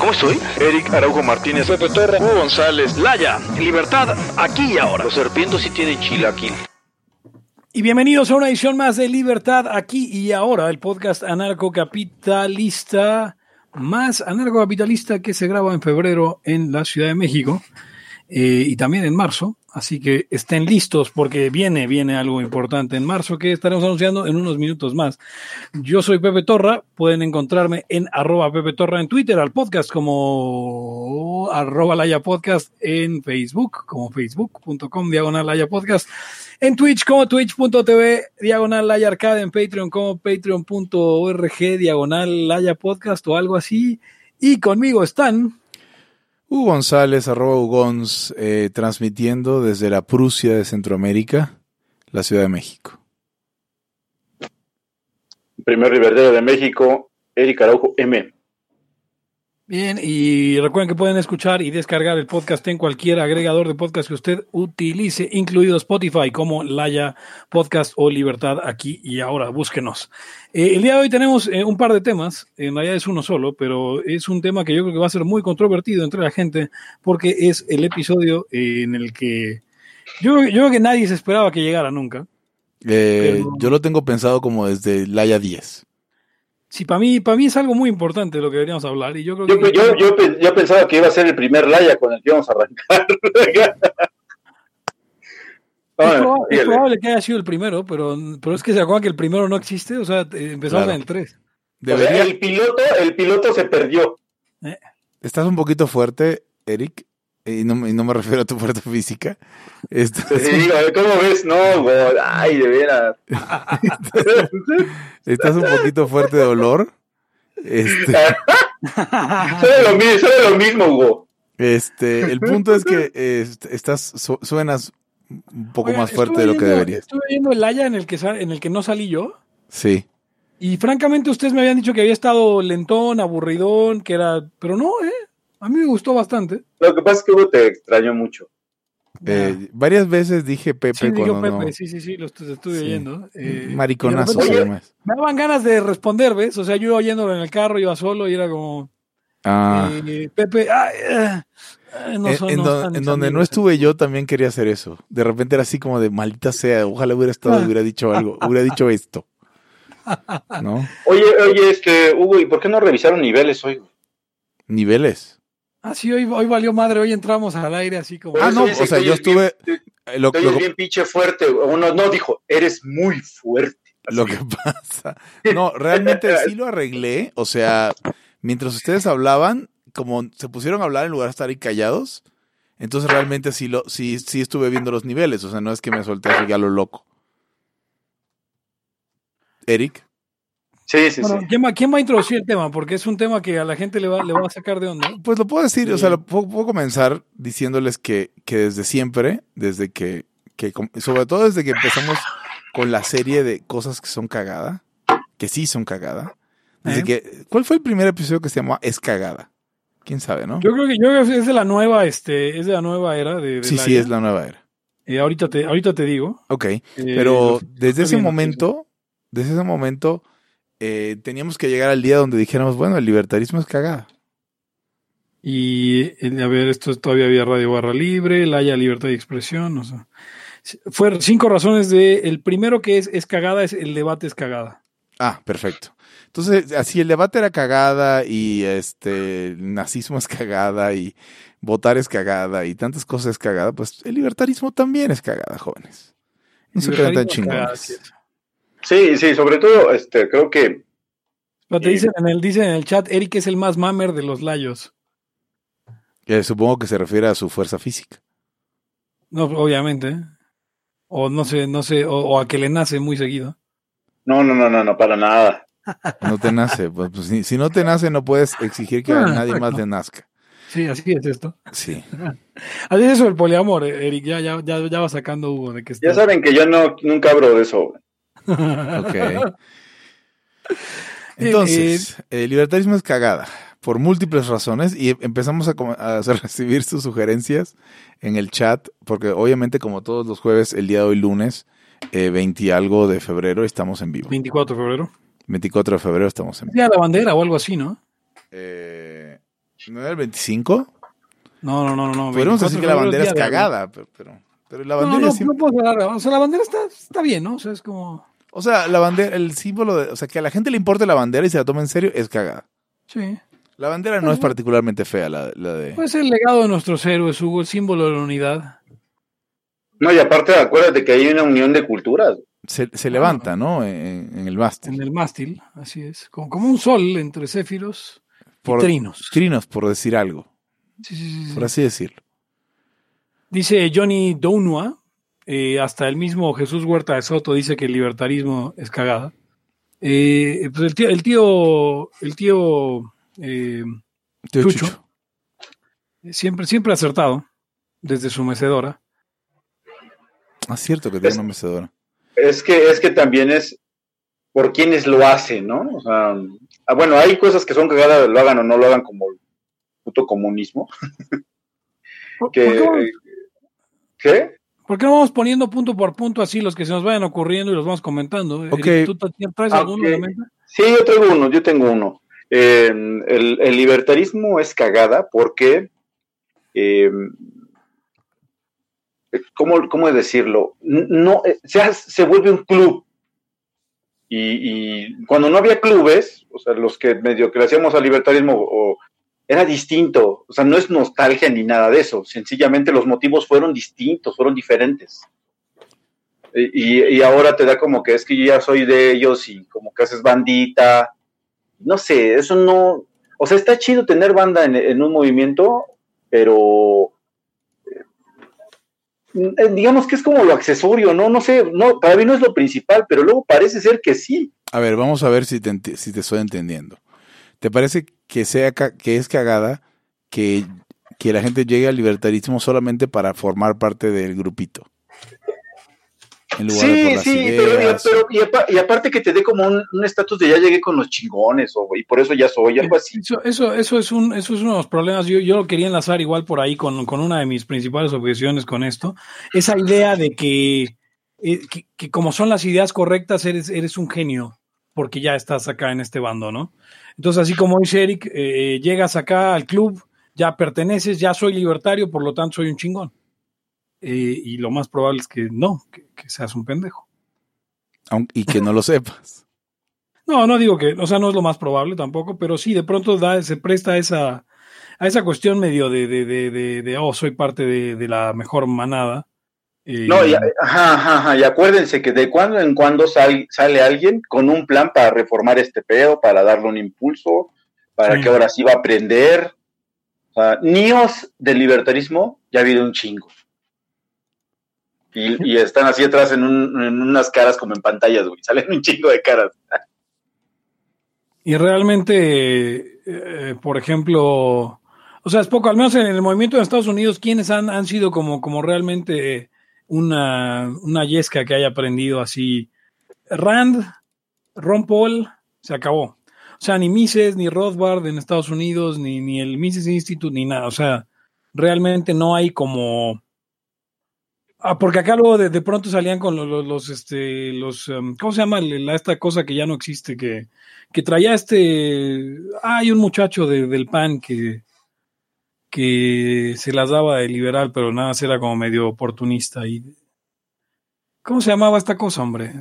¿Cómo estoy? Eric Araujo Martínez, Pepe Torra, Hugo González, Laya, libertad aquí y ahora. Los serpientes sí tienen chilaquil. Y bienvenidos a una edición más de Libertad aquí y ahora, el podcast anarcocapitalista más anarcocapitalista que se graba en febrero en la Ciudad de México eh, y también en marzo. Así que estén listos porque viene, viene algo importante en marzo que estaremos anunciando en unos minutos más. Yo soy Pepe Torra, pueden encontrarme en arroba Pepe Torra en Twitter, al podcast como arroba Laya Podcast en Facebook, como facebook.com diagonal Laya Podcast, en Twitch como twitch.tv diagonal Laya Arcade, en Patreon como patreon.org diagonal Laya Podcast o algo así. Y conmigo están... Hugo González, arroba Ugons, eh, transmitiendo desde la Prusia de Centroamérica, la Ciudad de México. Primer Riverdero de México, Eric Araujo M. Bien, y recuerden que pueden escuchar y descargar el podcast en cualquier agregador de podcast que usted utilice, incluido Spotify, como Laya Podcast o Libertad aquí y ahora. Búsquenos. Eh, el día de hoy tenemos eh, un par de temas, en realidad es uno solo, pero es un tema que yo creo que va a ser muy controvertido entre la gente, porque es el episodio eh, en el que yo, yo creo que nadie se esperaba que llegara nunca. Eh, Pero- Yo lo tengo pensado como desde Laya 10. Sí, para mí, para mí es algo muy importante lo que deberíamos hablar, y yo creo Yo, que... yo, yo, yo pensaba que iba a ser el primer Laya con el que íbamos a arrancar. Es, probable que haya sido el primero, pero, pero es que se acuerdan que el primero no existe, o sea, eh, empezamos Claro. en el 3. O sea, Debería- el piloto, el piloto se perdió. Estás un poquito fuerte, Eric, y no, y no me refiero a tu fuerza física. Estás, Sí, digo, ¿cómo ves? No, güey, ay, de veras. estás un poquito fuerte de olor. Este, Sabe lo mismo, sabe lo mismo, Hugo. este, el punto es que eh, est- estás, su- suenas un poco más fuerte de lo que viendo- deberías. Estuve viendo el Haya en el que, en el que no salí yo. Sí. Y francamente, ustedes me habían dicho que había estado lentón, aburridón, que era. Pero no, ¿eh? A mí me gustó bastante. Lo que pasa es que Hugo te extrañó mucho. Eh, varias veces dije Pepe sí, digo cuando Pepe, no. sí, sí, sí, lo estu- estuve Sí. oyendo. eh, Mariconazo eso. Me daban ganas de responder, ¿ves? O sea, yo iba oyéndolo en el carro, iba solo y era como. Ah. eh, Pepe, ay, eh, no en, son- en no donde no estuve yo también quería hacer eso. De repente era así como de maldita sea, ojalá hubiera estado, Ah. hubiera dicho algo, hubiera dicho esto. ¿No? Oye, oye, este, Hugo, ¿y por qué no revisaron niveles hoy? Niveles. Ah, sí, hoy, hoy valió madre, hoy entramos al aire así como. Ah, no, o sea, yo bien- estuve. eh, Lo, lo- bien pinche fuerte. Uno no dijo, eres muy fuerte. Así. lo que pasa. No, realmente sí lo arreglé. O sea, mientras ustedes hablaban, como se pusieron a hablar en lugar de estar ahí callados, entonces realmente sí lo, sí, sí estuve viendo los niveles. O sea, no es que me solté así ya lo loco. Eric. Sí, sí, Bueno, sí. ¿quién, va, quién va a introducir el tema? Porque es un tema que a la gente le va, le va a sacar de onda. Pues lo puedo decir, o Sí. sea, lo puedo, puedo comenzar diciéndoles que, que desde siempre, desde que, que, sobre todo desde que empezamos con la serie de cosas que son cagada, que sí son cagada, desde ¿Eh? que, ¿cuál fue el primer episodio que se llamó Es cagada? ¿Quién sabe, no? Yo creo que yo creo que es de la nueva, este, es de la nueva era de. de sí, sí, Laia. es la nueva era. Eh, ahorita te, ahorita te digo. Ok, Eh, pero desde ese momento, desde ese momento, eh, teníamos que llegar al día donde dijéramos, bueno, el libertarismo es cagada. Y eh, a ver, esto todavía había Radio Barra Libre, Laya Libertad y Expresión, o sea. Fueron cinco razones de. El primero que es, es cagada es el debate es cagada. Ah, perfecto. Entonces, así el debate era cagada y este el nazismo es cagada y votar es cagada y tantas cosas es cagada, pues el libertarismo también es cagada, jóvenes. No se creen tan chingones. Sí. Sí, sobre todo, este, creo que Pero te Sí. dicen en el, dicen en el chat, Eric es el más mamer de los layos. Que supongo que se refiere a su fuerza física. No, obviamente. ¿eh? O no sé, no sé, o, o a que le nace muy seguido. no, no, no, no, no, para nada. No te nace. Pues, pues, si, si no te nace, no puedes exigir que a Ah, nadie más le nazca. Sí, así es esto. Sí. Así es eso el poliamor, eh, Eric. Ya, ya, ya, ya va sacando Hugo de que está. Ya saben que yo no, nunca hablo de eso. Ok. Entonces, el libertarismo es cagada por múltiples razones y empezamos a, recibir sus sugerencias en el chat, porque obviamente como todos los jueves, el día de hoy lunes, eh, 20 y algo de febrero, estamos en vivo. 24 de febrero. 24 de febrero estamos en vivo. Día de la bandera o algo así, ¿no? Eh, ¿No era el 25? No, no, no, no. no. Podríamos 24 decir de que la bandera es cagada, pero, pero, pero la No, bandera no, siempre- no puedo hablar. O sea, la bandera está, está bien, ¿no? O sea, es como. O sea, la bandera, el símbolo de, o sea, que a la gente le importe la bandera y se la tome en serio es cagada. Sí. La bandera no es particularmente fea, la, la de... Pues el legado de nuestros héroes, Hugo, el símbolo de la unidad. No, y aparte acuérdate que hay una unión de culturas. Se, se levanta, ¿no? En, en el mástil. En el mástil, así es. Como, como un sol entre céfiros Por- y trinos. Trinos, por decir algo. Sí, sí, sí, sí. Por así decirlo. Dice Johnny Dounua, eh, hasta el mismo Jesús Huerta de Soto dice que el libertarismo es cagada. Eh, pues el tío, el tío, el tío eh, Tío Chucho. Chucho. siempre, siempre acertado desde su mecedora. Ah, cierto que tiene una mecedora. Es que, es que también es por quienes lo hacen, ¿no? O sea, ah, bueno, hay cosas que son cagadas, lo hagan o no lo hagan como el puto comunismo. ¿Por, Que, ¿Qué? Por qué no vamos poniendo punto por punto así los que se nos vayan ocurriendo y los vamos comentando? Ok. Eric, ¿Tú tra- traes Ah, alguno ok. en la mente? Sí, yo tengo uno, yo tengo uno. Eh, el, el libertarismo es cagada porque, eh, ¿cómo, cómo decirlo? No, eh, se, hace- se vuelve un club. Y, y cuando no había clubes, o sea, los que medio que le hacíamos al libertarismo, o- era distinto. O sea, no es nostalgia ni nada de eso. Sencillamente los motivos fueron distintos, fueron diferentes. Y, y ahora te da como que es que yo ya soy de ellos y como que haces bandita. No sé, eso no. O sea, está chido tener banda en, un movimiento, pero. eh, digamos que es como lo accesorio, ¿no? No sé, no, para mí no es lo principal, pero luego parece ser que sí. A ver, vamos a ver si te, si te estoy entendiendo. ¿Te parece que, sea que es cagada que, que la gente llegue al libertarismo solamente para formar parte del grupito? En lugar de por Sí, las sí, pero, y, ideas. pero- y apa- y aparte que te dé como un un estatus de ya llegué con los chingones, o, y por eso ya soy, algo así. Eso, eso, eso es un, eso es uno de los problemas. Yo, yo lo quería enlazar igual por ahí con, con una de mis principales objeciones con esto. Esa idea de que, eh, que, que como son las ideas correctas, eres, eres un genio, porque ya estás acá en este bando, ¿no? Entonces, así como dice Eric, eh, llegas acá al club, ya perteneces, ya soy libertario, por lo tanto soy un chingón. Eh, y lo más probable es que no, que, que seas un pendejo. Y que no lo sepas. No, no digo que, o sea, no es lo más probable tampoco, pero sí, de pronto da, se presta a esa, a esa cuestión medio de, de, de, de, de, oh, soy parte de la mejor manada. No, y, ajá, ajá, ajá, y acuérdense que de cuando en cuando sal- sale alguien con un plan para reformar este pedo, para darle un impulso, para Sí. que ahora sí va a aprender. O sea, niños del libertarismo ya ha habido un chingo. Y, y están así atrás en, un- en unas caras como en pantallas, güey. Salen un chingo de caras. Y realmente, eh, por ejemplo, o sea, es poco, al menos en el movimiento de Estados Unidos, ¿quiénes han, han sido como, como realmente una, una yesca que haya aprendido así? Rand, Ron Paul, se acabó. O sea, ni Mises, ni Rothbard en Estados Unidos, ni, ni el Mises Institute, ni nada. O sea, realmente no hay como... Ah, porque acá luego de, pronto salían con los, los, este, los, um, ¿cómo se llama? La- esta cosa que ya no existe, que, que traía este. Ah, hay un muchacho de- del PAN que, que se las daba de liberal, pero nada más era como medio oportunista. Y, ¿Cómo se llamaba esta cosa, hombre?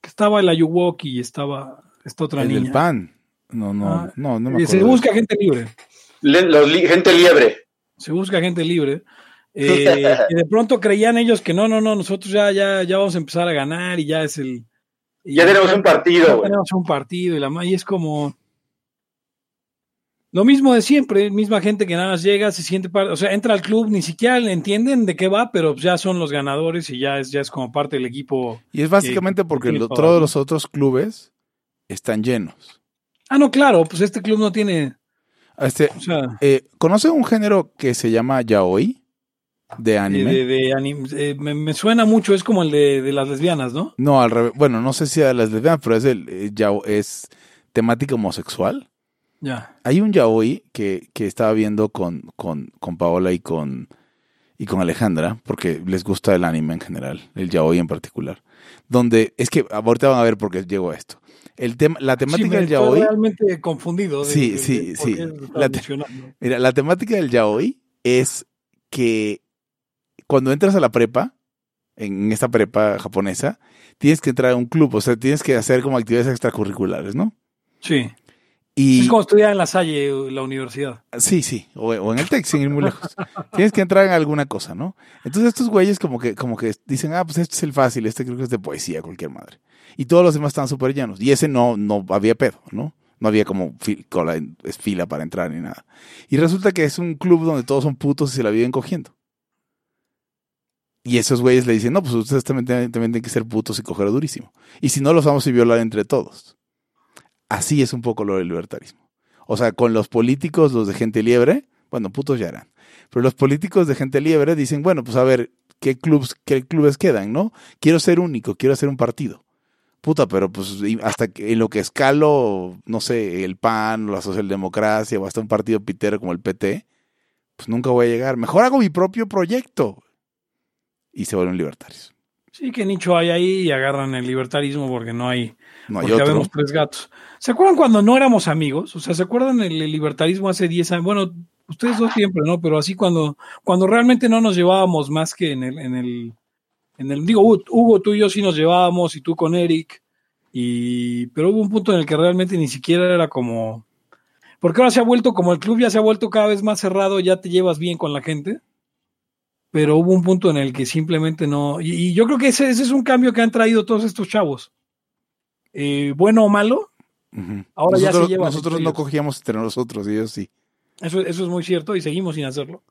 Que estaba el Ayuwoki y estaba esta otra El niña. del pan. No, no, Ah, no, no me Eh, acuerdo. se busca gente libre. Le- los li- gente liebre. Se busca gente libre. Eh, que de pronto creían ellos que no, no, no, nosotros ya, ya, ya vamos a empezar a ganar y ya es el. y Ya tenemos un partido, ya güey. tenemos un partido y la ma- y es como. Lo mismo de siempre, misma gente que nada más llega, se siente parte, o sea, entra al club, ni siquiera entienden de qué va, pero ya son los ganadores y ya es, ya es como parte del equipo. Y es básicamente que porque todos los otros clubes están llenos. Ah, no, claro, pues este club no tiene, Este, o sea, eh, ¿Conoce un género que se llama yaoi? De de, anime. de- de anim- eh, me, me suena mucho, es como el de, de las lesbianas, ¿no? No, al revés. Bueno, no sé si a las lesbianas, pero es el eh, yao- es temática homosexual. Hay un yaoi que, que estaba viendo con, con, con Paola y con, y con Alejandra, porque les gusta el anime en general, el yaoi en particular. Donde, es que ahorita van a ver por qué llegó a esto. El tema, la temática Sí, del yaoi, realmente confundido. de- Sí, de- sí, de sí. La te- mira, la temática del yaoi es que cuando entras a la prepa, en esta prepa japonesa, tienes que entrar a un club, o sea, tienes que hacer como actividades extracurriculares, ¿no? Sí. Y Es como estudiar en la Salle, o la universidad. Sí, sí, o, o en el TEC, sin ir muy lejos. Tienes que entrar en alguna cosa, ¿no? Entonces estos güeyes como que, como que dicen, ah, pues este es el fácil, este creo que es de poesía, cualquier madre. Y todos los demás estaban súper llenos. Y ese no, no había pedo, ¿no? No había como fi- cola, en- es fila para entrar ni nada. Y resulta que es un club donde todos son putos y se la viven cogiendo. Y esos güeyes le dicen, no, pues ustedes también, también tienen que ser putos y coger durísimo. Y si no, los vamos a violar entre todos. Así es un poco lo del libertarismo. O sea, con los políticos, los de gente liebre, bueno, putos ya eran. Pero los políticos de gente liebre dicen, bueno, pues a ver, ¿qué clubes, qué clubes quedan, no? Quiero ser único, quiero hacer un partido. Puta, pero pues hasta que en lo que escalo, no sé, el PAN la socialdemocracia o hasta un partido pitero como el PT, pues nunca voy a llegar. Mejor hago mi propio proyecto. Y se vuelven libertarios. Sí, que nicho hay ahí y agarran el libertarismo porque no hay, No hay porque otro. habemos tres gatos. ¿Se acuerdan cuando no éramos amigos? O sea, ¿se acuerdan el, libertarismo hace 10 años? Bueno, ustedes dos siempre, ¿no? Pero así cuando, cuando realmente no nos llevábamos más que en el, en el, en el, digo, Hugo, Hugo, tú y yo sí nos llevábamos y tú con Eric. Y, pero hubo un punto en el que realmente ni siquiera era como, porque ahora se ha vuelto, como el club ya se ha vuelto cada vez más cerrado, ya te llevas bien con la gente. Pero hubo un punto en el que simplemente no. Y, y yo creo que ese, ese es un cambio que han traído todos estos chavos. Eh, bueno o malo. Ahora ya nosotros se llevan nosotros no cogíamos entre nosotros y ellos sí. eso, eso es muy cierto y seguimos sin hacerlo.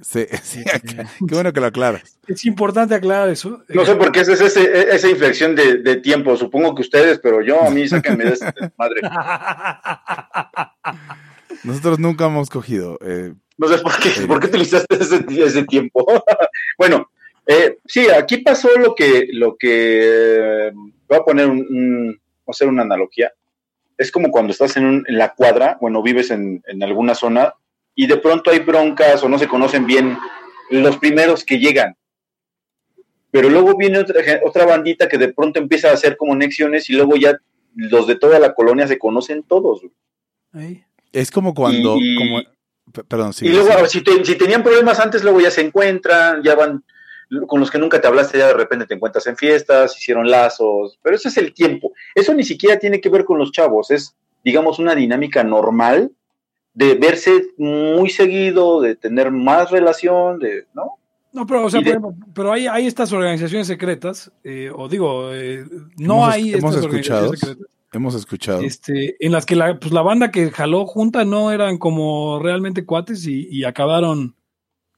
Sí, sí, qué bueno que lo aclaras. Es importante aclarar eso. No sé por qué esa es ese- esa inflexión de, de tiempo. Supongo que ustedes, pero yo, a mí, sáquenme de esta madre. Nosotros nunca hemos cogido. eh, No sé por qué, por qué utilizaste ese, ese tiempo. bueno, eh, sí, aquí pasó lo que, lo que eh, voy a poner un, un- hacer una analogía. Es como cuando estás en, un- en la cuadra, bueno, vives en, en alguna zona y de pronto hay broncas o no se conocen bien los primeros que llegan. Pero luego viene otra, otra bandita que de pronto empieza a hacer conexiones y luego ya los de toda la colonia se conocen todos. güey. es como cuando. Y- como- p- perdón, sí. y luego, sí. si, te- si tenían problemas antes, luego ya se encuentran, ya van con los que nunca te hablaste, ya de repente te encuentras en fiestas, hicieron lazos, pero eso es el tiempo. Eso ni siquiera tiene que ver con los chavos, es, digamos, una dinámica normal de verse muy seguido, de tener más relación, de, ¿no? No, pero, o sea, de- por ejemplo, pero hay, hay estas organizaciones secretas, eh, o digo, eh, no Hemos- hay hemos estas escuchado. organizaciones secretas, Hemos escuchado. este, en las que la, pues, la banda que jaló junta no eran como realmente cuates y, y acabaron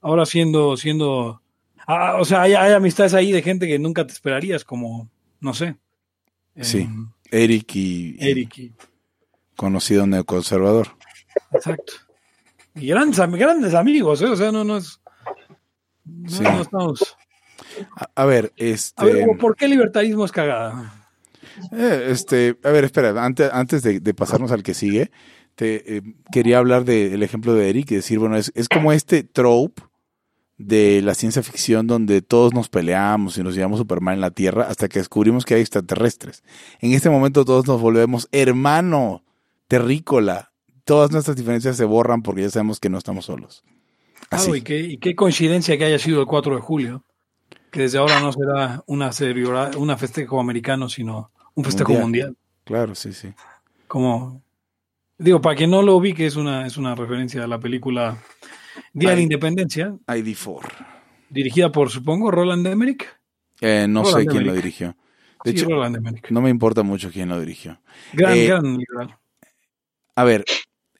ahora siendo, siendo, ah, o sea, hay, hay amistades ahí de gente que nunca te esperarías, como, no sé. Sí. em, Eric y, Eric. y- conocido neoconservador. Exacto. Y grandes, grandes amigos, ¿eh? O sea, no, no es. No, Sí. no estamos. A, a ver, este. A ver, ¿por qué el libertarismo es cagada? Eh, este, a ver, espera, antes, antes de, de pasarnos al que sigue, te eh, quería hablar del ejemplo de Eric y decir, bueno, es, es como este trope de la ciencia ficción donde todos nos peleamos y nos llevamos super mal en la Tierra hasta que descubrimos que hay extraterrestres. En este momento todos nos volvemos hermano, terrícola. Todas nuestras diferencias se borran porque ya sabemos que no estamos solos. Así. Claro, y qué, y qué coincidencia que haya sido el 4 de julio, que desde ahora no será una, celebra- una festejo americano, sino un festejo Mundial. mundial. Claro, sí, sí. Como, digo, para quien no lo ubique, es una, es una referencia a la película Día de la. Independencia, ID4. Dirigida por, supongo, Roland Emmerich. Eh, no Roland sé quién lo dirigió. De Sí, hecho, Roland Emmerich. no me importa mucho quién lo dirigió. Gran, eh, gran liberal. A ver,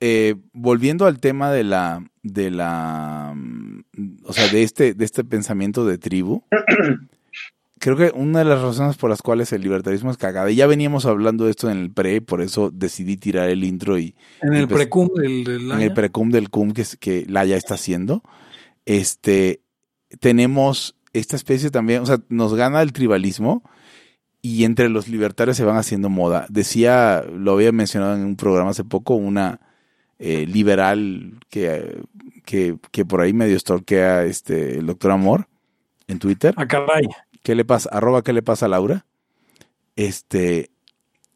eh, volviendo al tema de la, de la, mm, o sea, de este, de este pensamiento de tribu, creo que una de las razones por las cuales el libertarismo es cagada, y ya veníamos hablando de esto en el pre, por eso decidí tirar el intro y En el pues, precum del, del en el precum del cum que, es- que Laia está haciendo, este, tenemos esta especie también, o sea, nos gana el tribalismo y entre los libertarios se van haciendo moda. Decía, lo había mencionado en un programa hace poco, una eh, liberal que, que, que por ahí medio stalkea este, el doctor Amor en Twitter. Ah, caray. ¿Qué le pasa? Arroba, ¿qué le pasa a Laura? Este,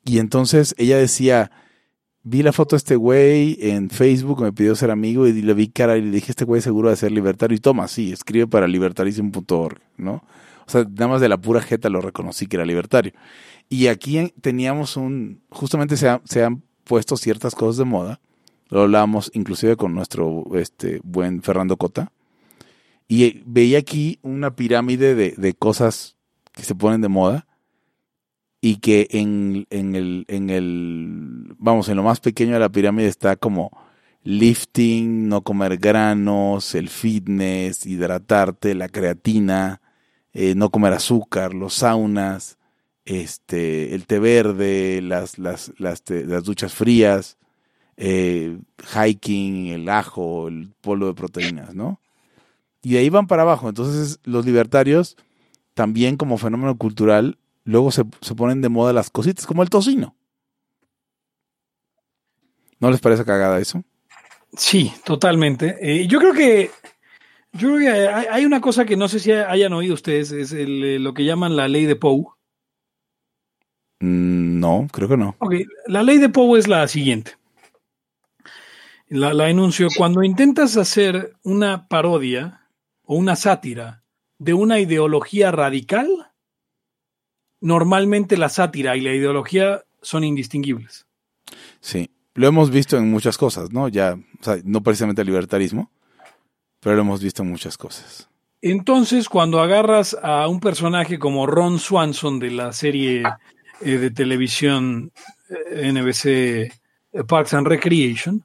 y entonces ella decía, vi la foto de este güey en Facebook, me pidió ser amigo y le vi cara y le dije, este güey seguro de ser libertario. Y toma, sí, escribe para libertarism.org, ¿no? O sea, nada más de la pura jeta lo reconocí que era libertario. Y aquí en- teníamos un, justamente se, se han puesto ciertas cosas de moda. Lo hablábamos inclusive con nuestro este, buen Fernando Cota. Y veía aquí una pirámide de, de cosas que se ponen de moda y que en, en, el, en el, vamos, en lo más pequeño de la pirámide está como lifting, no comer granos, el fitness, hidratarte, la creatina, eh, no comer azúcar, los saunas, este, el té verde, las, las, las duchas frías, eh, hiking, el ajo, el polvo de proteínas, ¿no? Y de ahí van para abajo. Entonces los libertarios, también como fenómeno cultural, luego se, se ponen de moda las cositas, como el tocino. ¿No les parece cagada eso? Sí, totalmente. Eh, yo creo que yo creo que hay, una cosa que no sé si hayan oído ustedes, es el, eh, lo que llaman la ley de Poe. Mm, no, creo que no. La ley de Poe es la siguiente. La, la enuncio. Cuando intentas hacer una parodia o una sátira de una ideología radical, normalmente la sátira y la ideología son indistinguibles. Sí, lo hemos visto en muchas cosas, ¿no? Ya, o sea, no precisamente el libertarismo, pero lo hemos visto en muchas cosas. Entonces, cuando agarras a un personaje como Ron Swanson de la serie eh, de televisión eh, NBC eh, Parks and Recreation,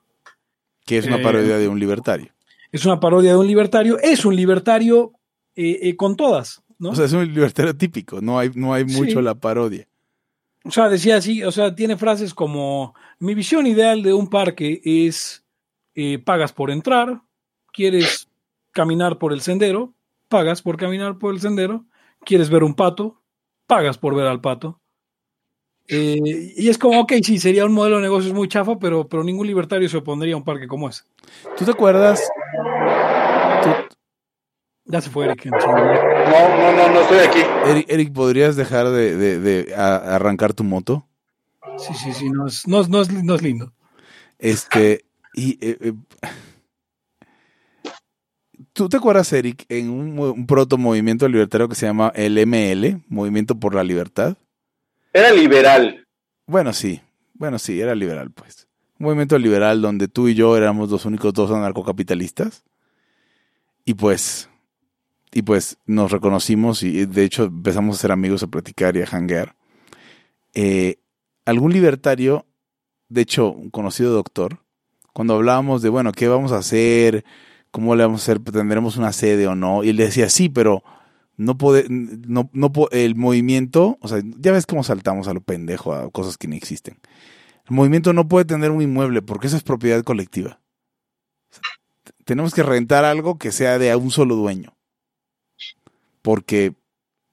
Que es una Eh, parodia de un libertario. Es una parodia de un libertario, es un libertario eh, eh, con todas, ¿no? O sea, es un libertario típico, no hay, no hay Sí. mucho la parodia. O sea, decía así, o sea, tiene frases como, mi visión ideal de un parque es, eh, pagas por entrar, quieres caminar por el sendero, pagas por caminar por el sendero, quieres ver un pato, pagas por ver al pato. Eh, y es como, ok, sí, sería un modelo de negocios muy chafa, pero, pero ningún libertario se opondría a un parque como ese. ¿Tú te acuerdas? tú- Ya se fue Eric. en su- No, no, no, no estoy aquí. Eric, Eric, ¿podrías dejar de, de- de a- arrancar tu moto? Sí, sí, sí, no es, no es- no es- no es lindo. Este, y eh, eh, ¿tú te acuerdas, Eric, en un, un proto movimiento libertario que se llama el ML, Movimiento por la Libertad? Era liberal. Bueno, sí, bueno, sí, era liberal, pues. Un movimiento liberal donde tú y yo éramos los únicos dos anarcocapitalistas. Y pues, y pues nos reconocimos y de hecho empezamos a ser amigos, a platicar y a hanguear. Eh, algún libertario, de hecho, un conocido doctor, cuando hablábamos de, bueno, ¿qué vamos a hacer? ¿Cómo le vamos a hacer? ¿Tendremos una sede o no? Y él decía, sí, pero no puede, no, no el movimiento, o sea, ya ves cómo saltamos a lo pendejo, a cosas que ni existen. El movimiento no puede tener un inmueble porque eso es propiedad colectiva. Tenemos que rentar algo que sea de un solo dueño. Porque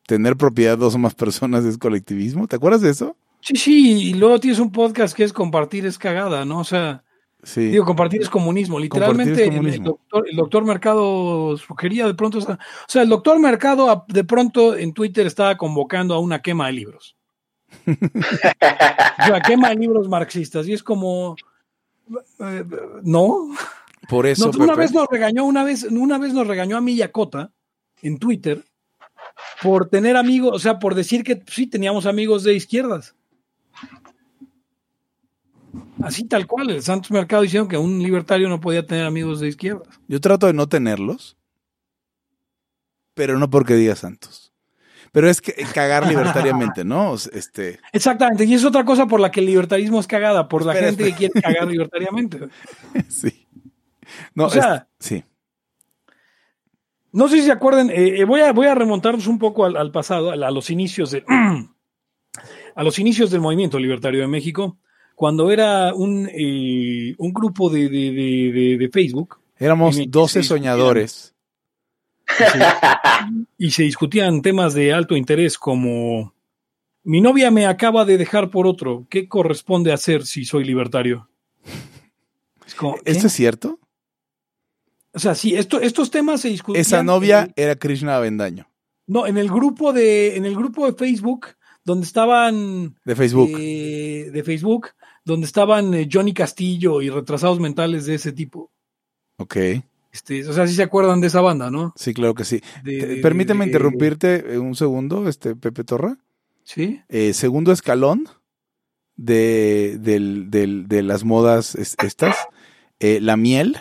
tener propiedad dos o más personas es colectivismo. ¿Te acuerdas de eso? Sí, sí, y luego tienes un podcast que es compartir es cagada, ¿no? O sea, Sí. digo, compartir es comunismo. Literalmente, es el- doctor, el doctor Mercado sugería de pronto, o sea, o sea, el doctor Mercado de pronto en Twitter estaba convocando a una quema de libros. O sea, quema de libros marxistas. Y es como, eh, no. Por eso, No, una Pepe, vez nos regañó, una vez, una vez nos regañó a Miyakota en Twitter por tener amigos, o sea, por decir que sí teníamos amigos de izquierdas. Así tal cual, el Santos Mercado dijeron que un libertario no podía tener amigos de izquierdas. yo trato de no tenerlos. pero no porque diga Santos. Pero es que cagar libertariamente, ¿no? Este, Exactamente, y es otra cosa por la que el libertarismo es cagada, por la Espera, gente que quiere cagar libertariamente. sí. No, O sea, es- sí. No sé si se acuerdan, eh, eh, voy, a, voy a remontarnos un poco al, al pasado, a, a los inicios de, a los inicios del movimiento libertario de México, cuando era un, eh, un grupo de, de- de- Facebook Éramos en el que 12 se discutían- soñadores. y se discutían temas de alto interés como mi novia me acaba de dejar por otro, ¿qué corresponde hacer si soy libertario? Es como, ¿qué? ¿Esto es cierto? O sea, sí, esto, estos temas se discutían. Esa novia el- era Krishna Avendaño, no, en el grupo de, en el grupo de Facebook, donde estaban de Facebook. eh, de Facebook, donde estaban eh, Johnny Castillo y retrasados mentales de ese tipo. Ok, Este, o sea, sí se acuerdan de esa banda, ¿no? sí, claro que sí. De- Te- de- Permíteme de- interrumpirte eh, un segundo, este Pepe Torra. Sí. Eh, segundo escalón de, del- del- de las modas es- estas. eh, la miel,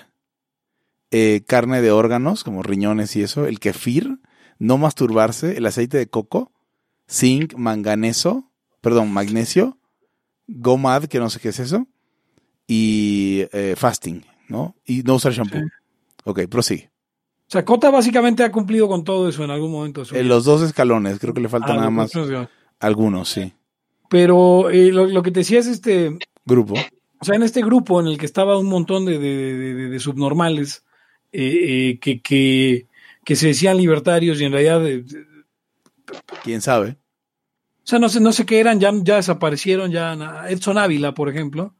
eh, carne de órganos, como riñones y eso, el kefir, no masturbarse, el aceite de coco, zinc, manganeso, perdón, magnesio, gomad, que no sé qué es eso, y eh, fasting, ¿no? Y no usar shampoo. Sí. Ok, prosigue. O sea, Cota básicamente ha cumplido con todo eso en algún momento. En los dos escalones, creo que le falta Ah, nada más algunos, sí. Pero eh, lo, lo que te decía es este, Grupo. o sea, en este grupo en el que estaba un montón de, de- de- de- subnormales eh, que, que, que se decían libertarios y en realidad, ¿Quién sabe? o sea, no sé, no sé qué eran, ya, ya desaparecieron, ya Edson Ávila, por ejemplo,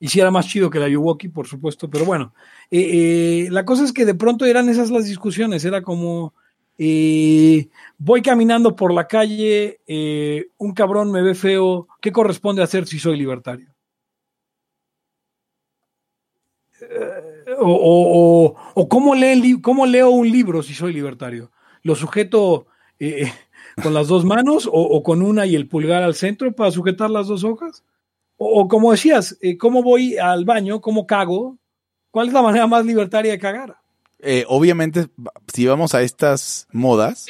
y sí era más chido que la Yuwoki, por supuesto, pero bueno, eh, eh, la cosa es que de pronto eran esas las discusiones, era como, eh, voy caminando por la calle, un cabrón me ve feo, ¿qué corresponde hacer si soy libertario? O, o- o- cómo, cómo leo un libro si soy libertario. ¿Lo sujeto con las dos manos o, o con una y el pulgar al centro para sujetar las dos hojas? O, o como decías, eh, ¿cómo voy al baño? ¿Cómo cago? ¿Cuál es la manera más libertaria de cagar? Eh, obviamente, si vamos a estas modas,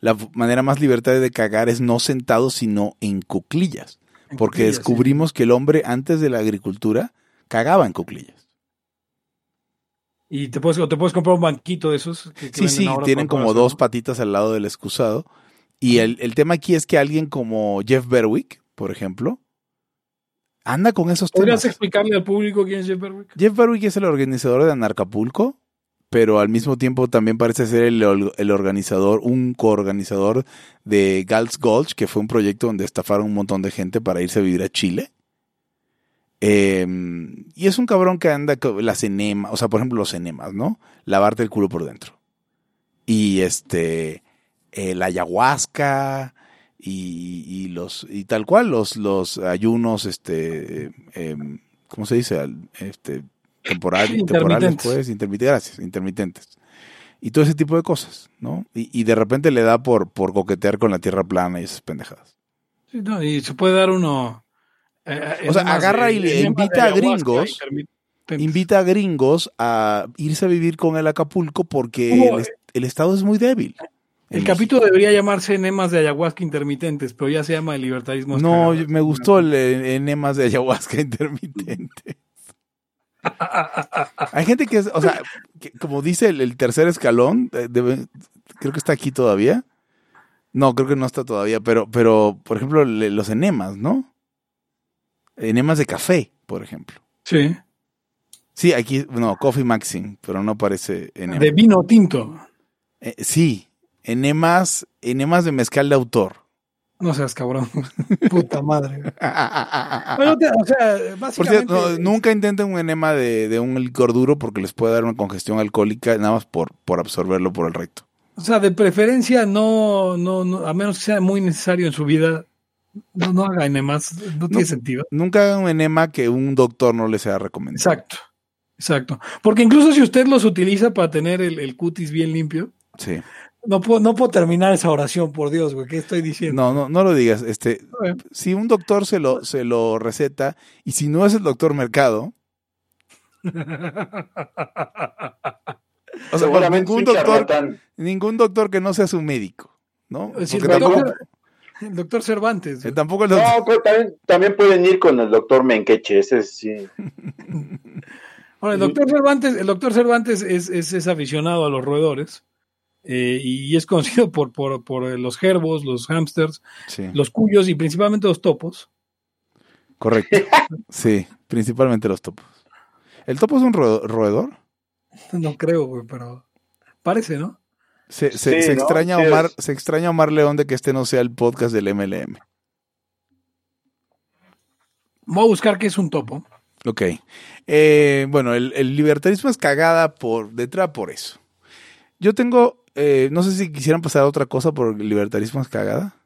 la manera más libertaria de cagar es no sentado, sino en cuclillas. En Porque cuclillas, descubrimos que el hombre antes de la agricultura cagaba en cuclillas. Y te puedes, o te puedes comprar un banquito de esos. que- que Sí, sí, ahora tienen como dos patitas al lado del excusado. Y el, el tema aquí es que alguien como Jeff Berwick, por ejemplo, anda con esos ¿Podrías temas. explicarle al público quién es Jeff Berwick? Jeff Berwick es el organizador de Anarcapulco, pero al mismo tiempo también parece ser el, el organizador, un coorganizador de Gals Gulch, que fue un proyecto donde estafaron un montón de gente para irse a vivir a Chile. Eh, y es un cabrón que anda con las enemas, o sea, por ejemplo, los enemas, ¿no? Lavarte el culo por dentro. Y este, eh, la ayahuasca y, y los, y tal cual, los, los ayunos, este, eh, ¿cómo se dice? Este, temporal, temporales, intermitentes. pues, intermitentes, gracias, intermitentes. Y todo ese tipo de cosas, ¿no? Y, y de repente le da por, por coquetear con la tierra plana y esas pendejadas. Sí, no, y se puede dar uno. eh, O sea, agarra y le invita a gringos. Invita a gringos a irse a vivir con el Acapulco porque el, el estado es muy débil. El capítulo debería llamarse Enemas de Ayahuasca Intermitentes, pero ya se llama el libertarismo. No, me gustó el eh, enemas de ayahuasca intermitente. Hay gente que es, o sea, que como dice el, el tercer escalón, eh, debe- creo que está aquí todavía. No, creo que no está todavía, pero, pero por ejemplo, le- los enemas, ¿no? Enemas de café, por ejemplo. Sí, Sí, aquí, no, Coffee Maxim, pero no parece enema. de vino tinto. Eh, sí, enemas, enemas de mezcal de autor. No seas cabrón. Puta madre. Bueno, te- o sea, Por básicamente. cierto, no, nunca intenten un enema de, de un licor duro porque les puede dar una congestión alcohólica nada más por, por absorberlo por el recto. O sea, de preferencia, no, no, no, a menos que sea muy necesario en su vida, no, no haga enemas. No tiene sentido. Nunca hagan un enema que un doctor no les sea recomendado. Exacto. Exacto. Porque incluso si usted los utiliza para tener el, el cutis bien limpio, Sí. No puedo, no puedo terminar esa oración, por Dios, güey. ¿Qué estoy diciendo? No, no, no lo digas. Este, si un doctor se lo, se lo receta y si no es el doctor Mercado, O sea, Seguramente ningún doctor, ningún doctor que no sea su médico, ¿no? El, tampoco, doctor, el doctor Cervantes. eh, tampoco el doctor- No, pero también, también pueden ir con el doctor Menqueche, ese sí. Bueno, el doctor Cervantes, el doctor Cervantes es, es, es aficionado a los roedores eh, y es conocido por, por, por los gerbos, los hámsters, Sí, los cuyos y principalmente los topos. correcto. Sí, principalmente los topos. ¿El topo es un ro- roedor? No creo, güey, pero parece, ¿no? Se, se- Sí, se ¿no? extraña Sí, Omar, es- se extraña Omar León de que este no sea el podcast del MLM. Voy a buscar qué es un topo. Ok. Eh, bueno, el, el libertarismo es cagada por detrás por eso. Yo tengo, eh, no sé si quisieran pasar a otra cosa por el libertarismo es cagada.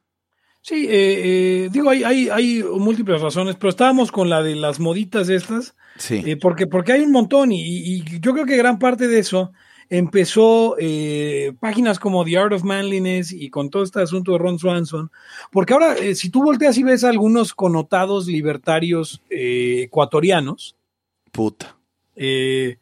Sí, eh, eh, digo, hay, hay, hay múltiples razones, pero estábamos con la de las moditas estas, Sí. eh, porque, porque hay un montón y, y yo creo que gran parte de eso empezó eh, páginas como The Art of Manliness y con todo este asunto de Ron Swanson, porque ahora si tú volteas y ves a algunos connotados libertarios ecuatorianos, Puta. eh,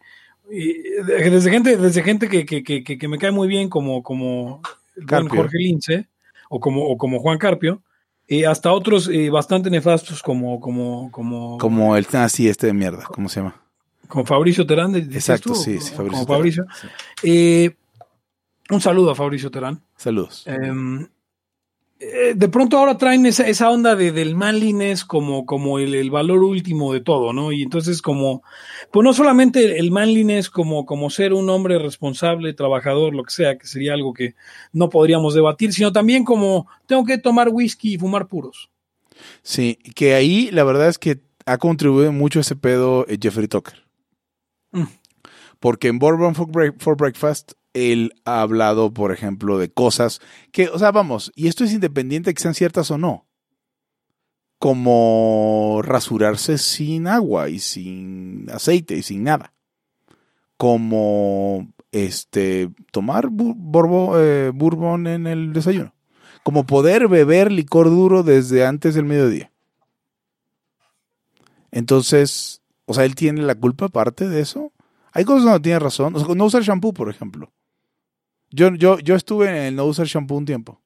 desde gente, desde gente que, que, que, que me cae muy bien como, como. Jorge Lince o como, o como Juan Carpio, eh, hasta otros eh, bastante nefastos como, como, como, Como el nazi este de mierda, ¿cómo se llama? como Fabricio Terán. Exacto, tú, sí, sí, como Fabricio. Fabricio. Terán, sí. Eh, un saludo a Fabricio Terán. Saludos. Eh, eh, de pronto ahora traen esa, esa onda de, del manliness como, como el, el valor último de todo, ¿no? Y entonces como, pues no solamente el manliness como, como ser un hombre responsable, trabajador, lo que sea, que sería algo que no podríamos debatir, sino también como tengo que tomar whisky y fumar puros. Sí, que ahí la verdad es que ha contribuido mucho ese pedo eh, Jeffrey Tucker. Mm. Porque en Bourbon for, Break- for Breakfast él ha hablado, por ejemplo, de cosas que, o sea, vamos, y esto es independiente de que sean ciertas o no. Como rasurarse sin agua y sin aceite y sin nada. Como este tomar eh, bourbon en el desayuno. Como poder beber licor duro desde antes del mediodía. Entonces, o sea, él tiene la culpa aparte de eso. Hay cosas donde tiene razón. O sea, no usar shampoo, por ejemplo. Yo, yo, yo estuve en el no usar shampoo un tiempo.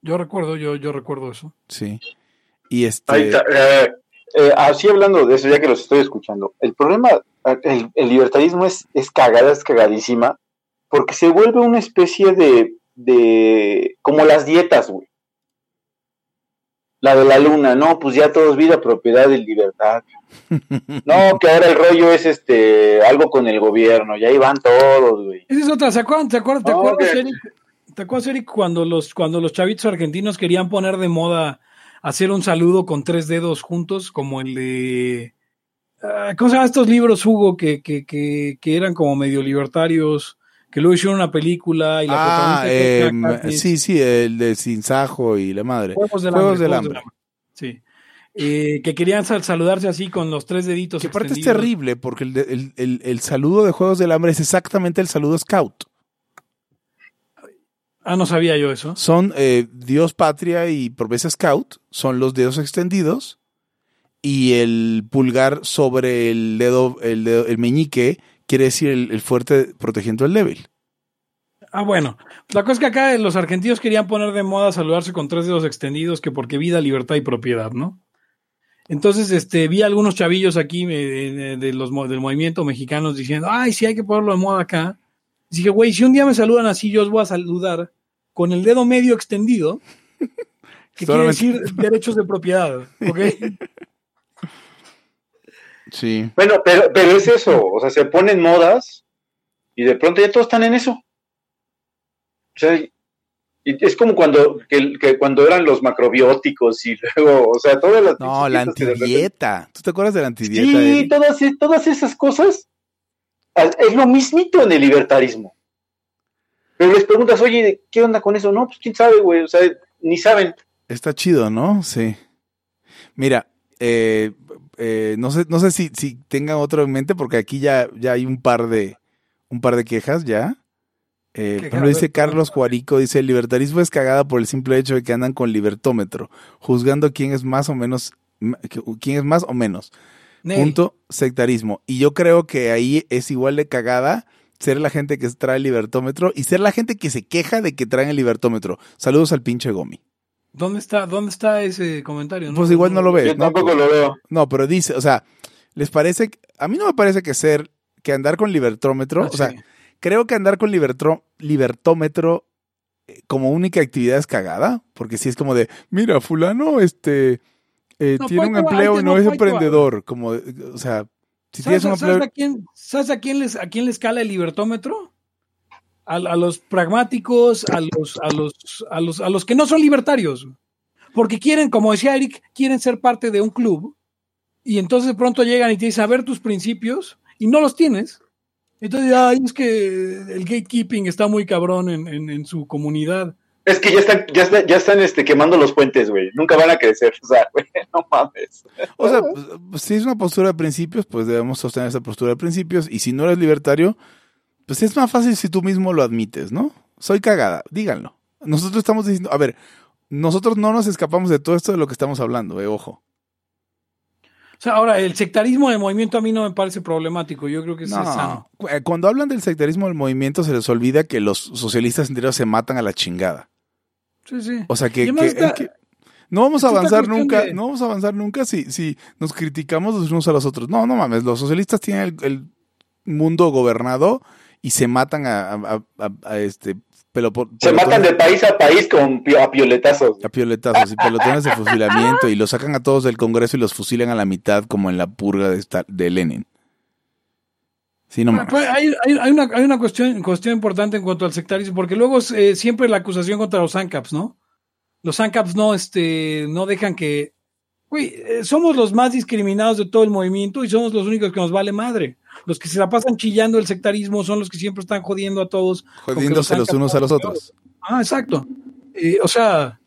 Yo recuerdo, yo, yo recuerdo eso. Sí. Y este. Ahí está, eh, eh, así hablando de eso, ya que los estoy escuchando, el problema, el, el libertarismo es, es cagada, es cagadísima, porque se vuelve una especie de, de como las dietas, güey. La de la luna, no, pues ya todo es vida, propiedad y libertad. No, que ahora el rollo es este algo con el gobierno, y ahí van todos, güey. Esa es otra, ¿se acuerdan? ¿Te acuerdas, te acuerdas, Eric? ¿Te acuerdas, Eric, cuando los, cuando los chavitos argentinos querían poner de moda hacer un saludo con tres dedos juntos, como el de. ah, ¿Cómo se llaman estos libros, Hugo, que, que, que, que eran como medio libertarios, que luego hicieron una película y la ah, protagonista em, sí, sí, el de Sin Sajo y la madre. Juegos del Juegos hambre. del Juegos hambre. Sí. Eh, que querían sal- saludarse así con los tres deditos. Que aparte es terrible, porque el, el- el- el saludo de Juegos del Hambre es exactamente el saludo scout. Ah, no sabía yo eso. Son eh, Dios, patria y por vez scout, son los dedos extendidos y el pulgar sobre el dedo, el, dedo- el meñique quiere decir el, el fuerte protegiendo al débil. Ah, bueno. La cosa es que acá los argentinos querían poner de moda saludarse con tres dedos extendidos, que porque vida, libertad y propiedad, ¿no? Entonces, este, vi algunos chavillos aquí eh, de los, del movimiento mexicanos diciendo, ay, sí hay que ponerlo de moda acá. Y dije, güey, si un día me saludan así, yo os voy a saludar con el dedo medio extendido, que quiere decir derechos de propiedad, ¿ok? Sí. Bueno, pero, pero es eso, o sea, se ponen modas y de pronto ya todos están en eso. O sea, y es como cuando, que, que cuando eran los macrobióticos y luego, o sea, todas las... No, la antidieta. ¿Tú te acuerdas de la antidieta? Sí, todas, todas esas cosas ah, es lo mismito en el libertarismo. Pero les preguntas, oye, ¿qué onda con eso? No, pues quién sabe, güey, o sea, ni saben. Está chido, ¿no? Sí. Mira, eh, eh, no sé, no sé si, si tengan otro en mente, porque aquí ya, ya hay un par de, un par de quejas ya. Eh, por ejemplo, dice Carlos Juarico, dice, el libertarismo es cagada por el simple hecho de que andan con libertómetro, juzgando quién es más o menos, quién es más o menos. Punto sectarismo. Y yo creo que ahí es igual de cagada ser la gente que trae el libertómetro y ser la gente que se queja de que traen el libertómetro. Saludos al pinche Gomi. ¿Dónde está, dónde está ese comentario? Pues igual no lo ves. Yo ¿no? tampoco lo veo. No, pero dice, o sea, les parece, a mí no me parece que ser, que andar con libertómetro, Ah, o sea, creo que andar con libertro- libertómetro eh, como única actividad es cagada, porque si es como de, mira, fulano, este, eh, No, tiene un empleo y no es emprendedor, como, eh, o sea, si tienes ¿Sabes, un sabes empleo, a quién, ¿Sabes a quién les, a quién les cala el libertómetro? A, a los pragmáticos, a los, a los, a los, a los que no son libertarios. Porque quieren, como decía Eric, quieren ser parte de un club. Y entonces de pronto llegan y te dicen a ver tus principios y no los tienes. Entonces, ay, es que el gatekeeping está muy cabrón en, en- en su comunidad. Es que ya están, ya están, ya están este, quemando los puentes, güey. Nunca van a crecer. O sea, güey, no mames. o sea, pues, pues, si es una postura de principios, pues debemos sostener esa postura de principios, y si no eres libertario, pues es más fácil si tú mismo lo admites, ¿no? Soy cagada, díganlo. Nosotros estamos diciendo, a ver, nosotros no nos escapamos de todo esto de lo que estamos hablando, eh, ojo. O sea, ahora, el sectarismo del movimiento a mí no me parece problemático. Yo creo que es No, sano. cu- eh, cuando hablan del sectarismo del movimiento se les olvida que los socialistas enteros se matan a la chingada. Sí, sí. O sea que, además que- está- que- no vamos a avanzar nunca, de- no vamos a avanzar nunca si, si nos criticamos los unos a los otros. No, no mames, los socialistas tienen el, el mundo gobernado y se matan a, a- a- a este por- Se matan de país a país con a pioletazos. a pioletazos y pelotones de fusilamiento y los sacan a todos del Congreso y los fusilan a la mitad como en la purga de, esta- de Lenin. Sí, no pues, hay, hay- hay una, hay una cuestión, cuestión importante en cuanto al sectarismo, porque luego eh, siempre la acusación contra los ANCAPs, ¿no? Los ANCAPs no, este, no dejan que... Güey, eh, somos los más discriminados de todo el movimiento y somos los únicos que nos vale madre. Los que se la pasan chillando el sectarismo son los que siempre están jodiendo a todos. Jodiéndose los ANCAPs unos a los otros. Ah, exacto. Eh, o sea,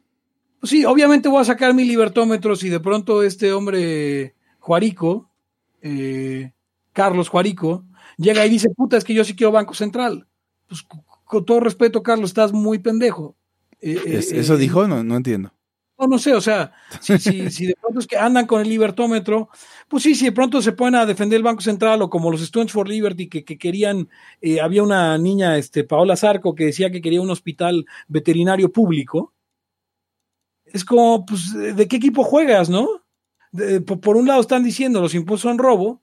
pues sí, obviamente voy a sacar mi libertómetro si de pronto este hombre Juarico, eh, Carlos Juarico, llega y dice, puta, es que yo sí quiero Banco Central. Pues con todo respeto, Carlos, estás muy pendejo. Eh, eh, Es- ¿Eso dijo? No, no entiendo. No, no sé, o sea, si, si, si de pronto es que andan con el libertómetro, pues sí, si de pronto se ponen a defender el Banco Central o como los Students for Liberty que, que querían, eh, había una niña, este, Paola Zarco, que decía que quería un hospital veterinario público. Es como, pues, ¿de qué equipo juegas, no? De- por, por un lado están diciendo los impuestos son robo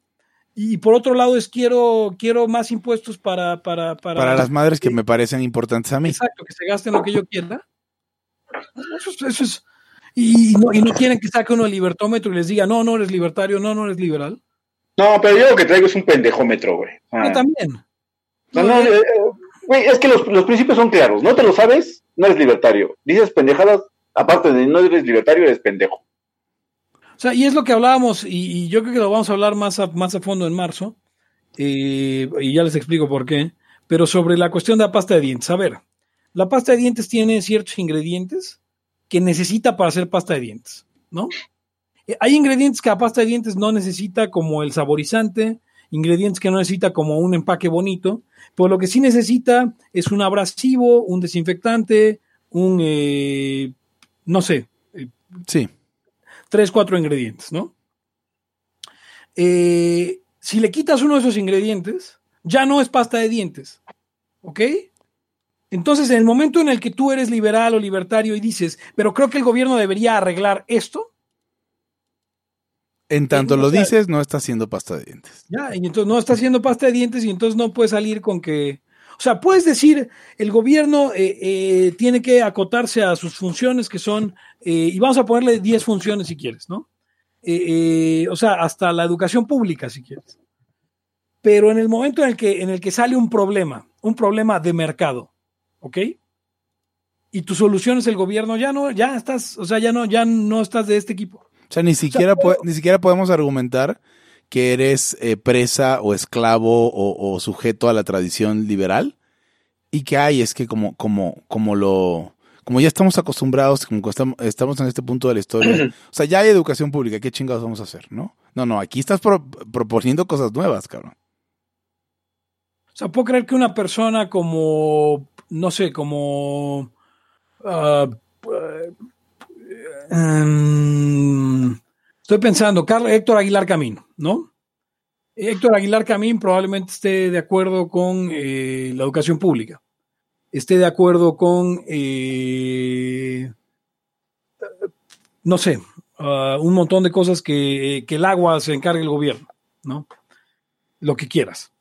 y por otro lado es quiero, quiero más impuestos para, para, para, Para las madres que me parecen importantes a mí. Exacto, que se gasten lo que yo quiera. Eso es, eso es- y, no, y no quieren que saque uno el libertómetro y les diga, no, no eres libertario, no, no eres liberal. No, pero yo lo que traigo es un pendejómetro, güey. Ah. Yo también. No, no, eh, eh, güey, es que los, los principios son claros. No te lo sabes, no eres libertario. Dices pendejadas, aparte de no eres libertario, eres pendejo. O sea, y es lo que hablábamos, y, y yo creo que lo vamos a hablar más a, más a fondo en marzo, eh, y ya les explico por qué, pero sobre la cuestión de la pasta de dientes. A ver, la pasta de dientes tiene ciertos ingredientes que necesita para hacer pasta de dientes, ¿no? Eh, Hay ingredientes que la pasta de dientes no necesita, como el saborizante, ingredientes que no necesita como un empaque bonito, pero lo que sí necesita es un abrasivo, un desinfectante, un, eh, no sé, Sí. tres, cuatro ingredientes, ¿no? Eh, si le quitas uno de esos ingredientes, ya no es pasta de dientes, ¿ok? Entonces, en el momento en el que tú eres liberal o libertario y dices, pero creo que el gobierno debería arreglar esto, En tanto lo dices, no está haciendo pasta de dientes. ya, y entonces no está haciendo pasta de dientes y entonces no puedes salir con que... O sea, puedes decir, el gobierno eh, eh, tiene que acotarse a sus funciones que son, eh, y vamos a ponerle 10 funciones si quieres, ¿no? O sea, hasta la educación pública si quieres. Pero en el momento en el que, en el que sale un problema, un problema de mercado, ¿ok? Y tu solución es el gobierno, ya no, ya estás, o sea, ya no, ya no estás de este equipo. O sea, ni siquiera, ni siquiera podemos argumentar que eres eh, presa o esclavo o, o sujeto a la tradición liberal y que hay es que como, como, como lo, como ya estamos acostumbrados, como que estamos, estamos en este punto de la historia, o sea, ya hay educación pública, ¿qué chingados vamos a hacer, no? No, no, aquí estás pro- proponiendo cosas nuevas, cabrón. O sea, puedo creer que una persona como, no sé, como... ah, eh, mm, estoy pensando, Carlos Héctor Aguilar Camino, ¿no? Héctor Aguilar Camín probablemente esté de acuerdo con eh, la educación pública, esté de acuerdo con, eh, no sé, uh, un montón de cosas que, que, el agua se encargue el gobierno, ¿no? Lo que quieras.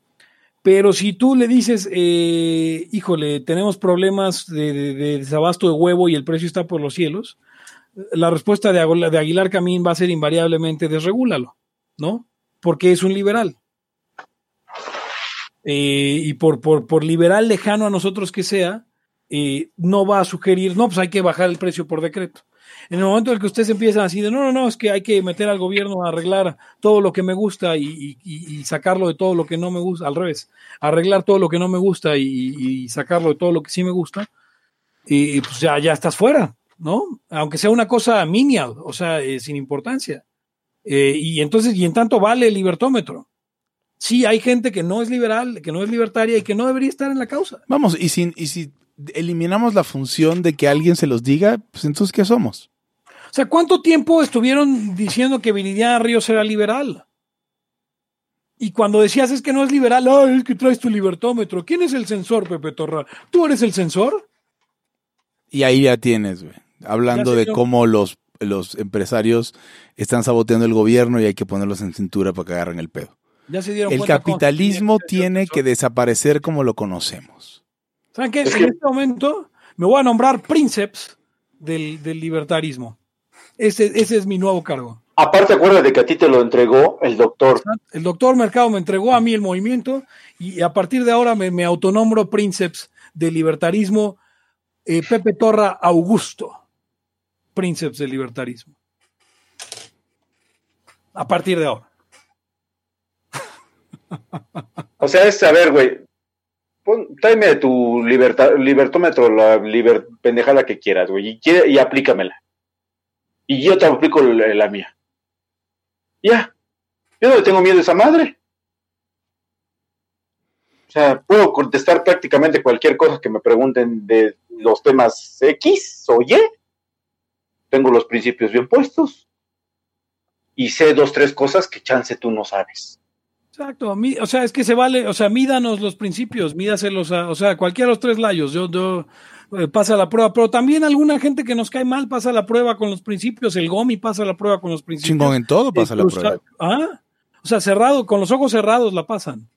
Pero si tú le dices, eh, híjole, tenemos problemas de, de, de, desabasto de huevo y el precio está por los cielos, la respuesta de, Aguilar Camín va a ser invariablemente desregúlalo, ¿no? Porque es un liberal. Eh, y por, por, por, liberal lejano a nosotros que sea, eh, no va a sugerir, no, pues hay que bajar el precio por decreto. En el momento en el que ustedes empiezan así de, no, no, no, es que hay que meter al gobierno a arreglar todo lo que me gusta y, y, sacarlo de todo lo que no me gusta, al revés, arreglar todo lo que no me gusta y, sacarlo de todo lo que sí me gusta, y pues ya, ya estás fuera, ¿no? Aunque sea una cosa minial, o sea, eh, sin importancia. Eh, y entonces, y en tanto vale el libertómetro. Sí, hay gente que no es liberal, que no es libertaria y que no debería estar en la causa. Vamos, y si, y si eliminamos la función de que alguien se los diga, pues entonces, ¿qué somos? O sea, ¿cuánto tiempo estuvieron diciendo que Viridiana Ríos era liberal? Y cuando decías es que no es liberal, ay, es que traes tu libertómetro. ¿Quién es el censor, Pepe Torra? ¿Tú eres el censor? Y ahí ya tienes, güey. Hablando de cómo los, los empresarios están saboteando el gobierno y hay que ponerlos en cintura para que agarren el pedo. Ya se dieron el capitalismo tiene que desaparecer como lo conocemos. ¿Saben qué? En este momento me voy a nombrar príncipes del, del libertarismo. Ese, ese, es mi nuevo cargo. Aparte, acuérdate de que a ti te lo entregó el doctor. El doctor Mercado me entregó a mí el movimiento y a partir de ahora me, me autonombro príncipes del libertarismo eh, Pepe Torra Augusto, príncipes del libertarismo. A partir de ahora. O sea, es, a ver, tráeme tu libertad, libertómetro, la liber, pendejada que quieras, güey, y, y aplícamela. Y yo te aplico la, la mía. Ya. Yo no le tengo miedo a esa madre. O sea, puedo contestar prácticamente cualquier cosa que me pregunten de los temas X o Y. Tengo los principios bien puestos. Y sé dos, tres cosas que chance tú no sabes. Exacto, o sea, es que se vale, o sea, mídanos los principios, mídaselos a, o sea, cualquiera de los tres layos, yo, yo eh, pasa la prueba, pero también alguna gente que nos cae mal pasa la prueba con los principios, el Gomi pasa la prueba con los principios. Chingón en todo pasa la prueba. Ah, o sea, cerrado, con los ojos cerrados la pasan.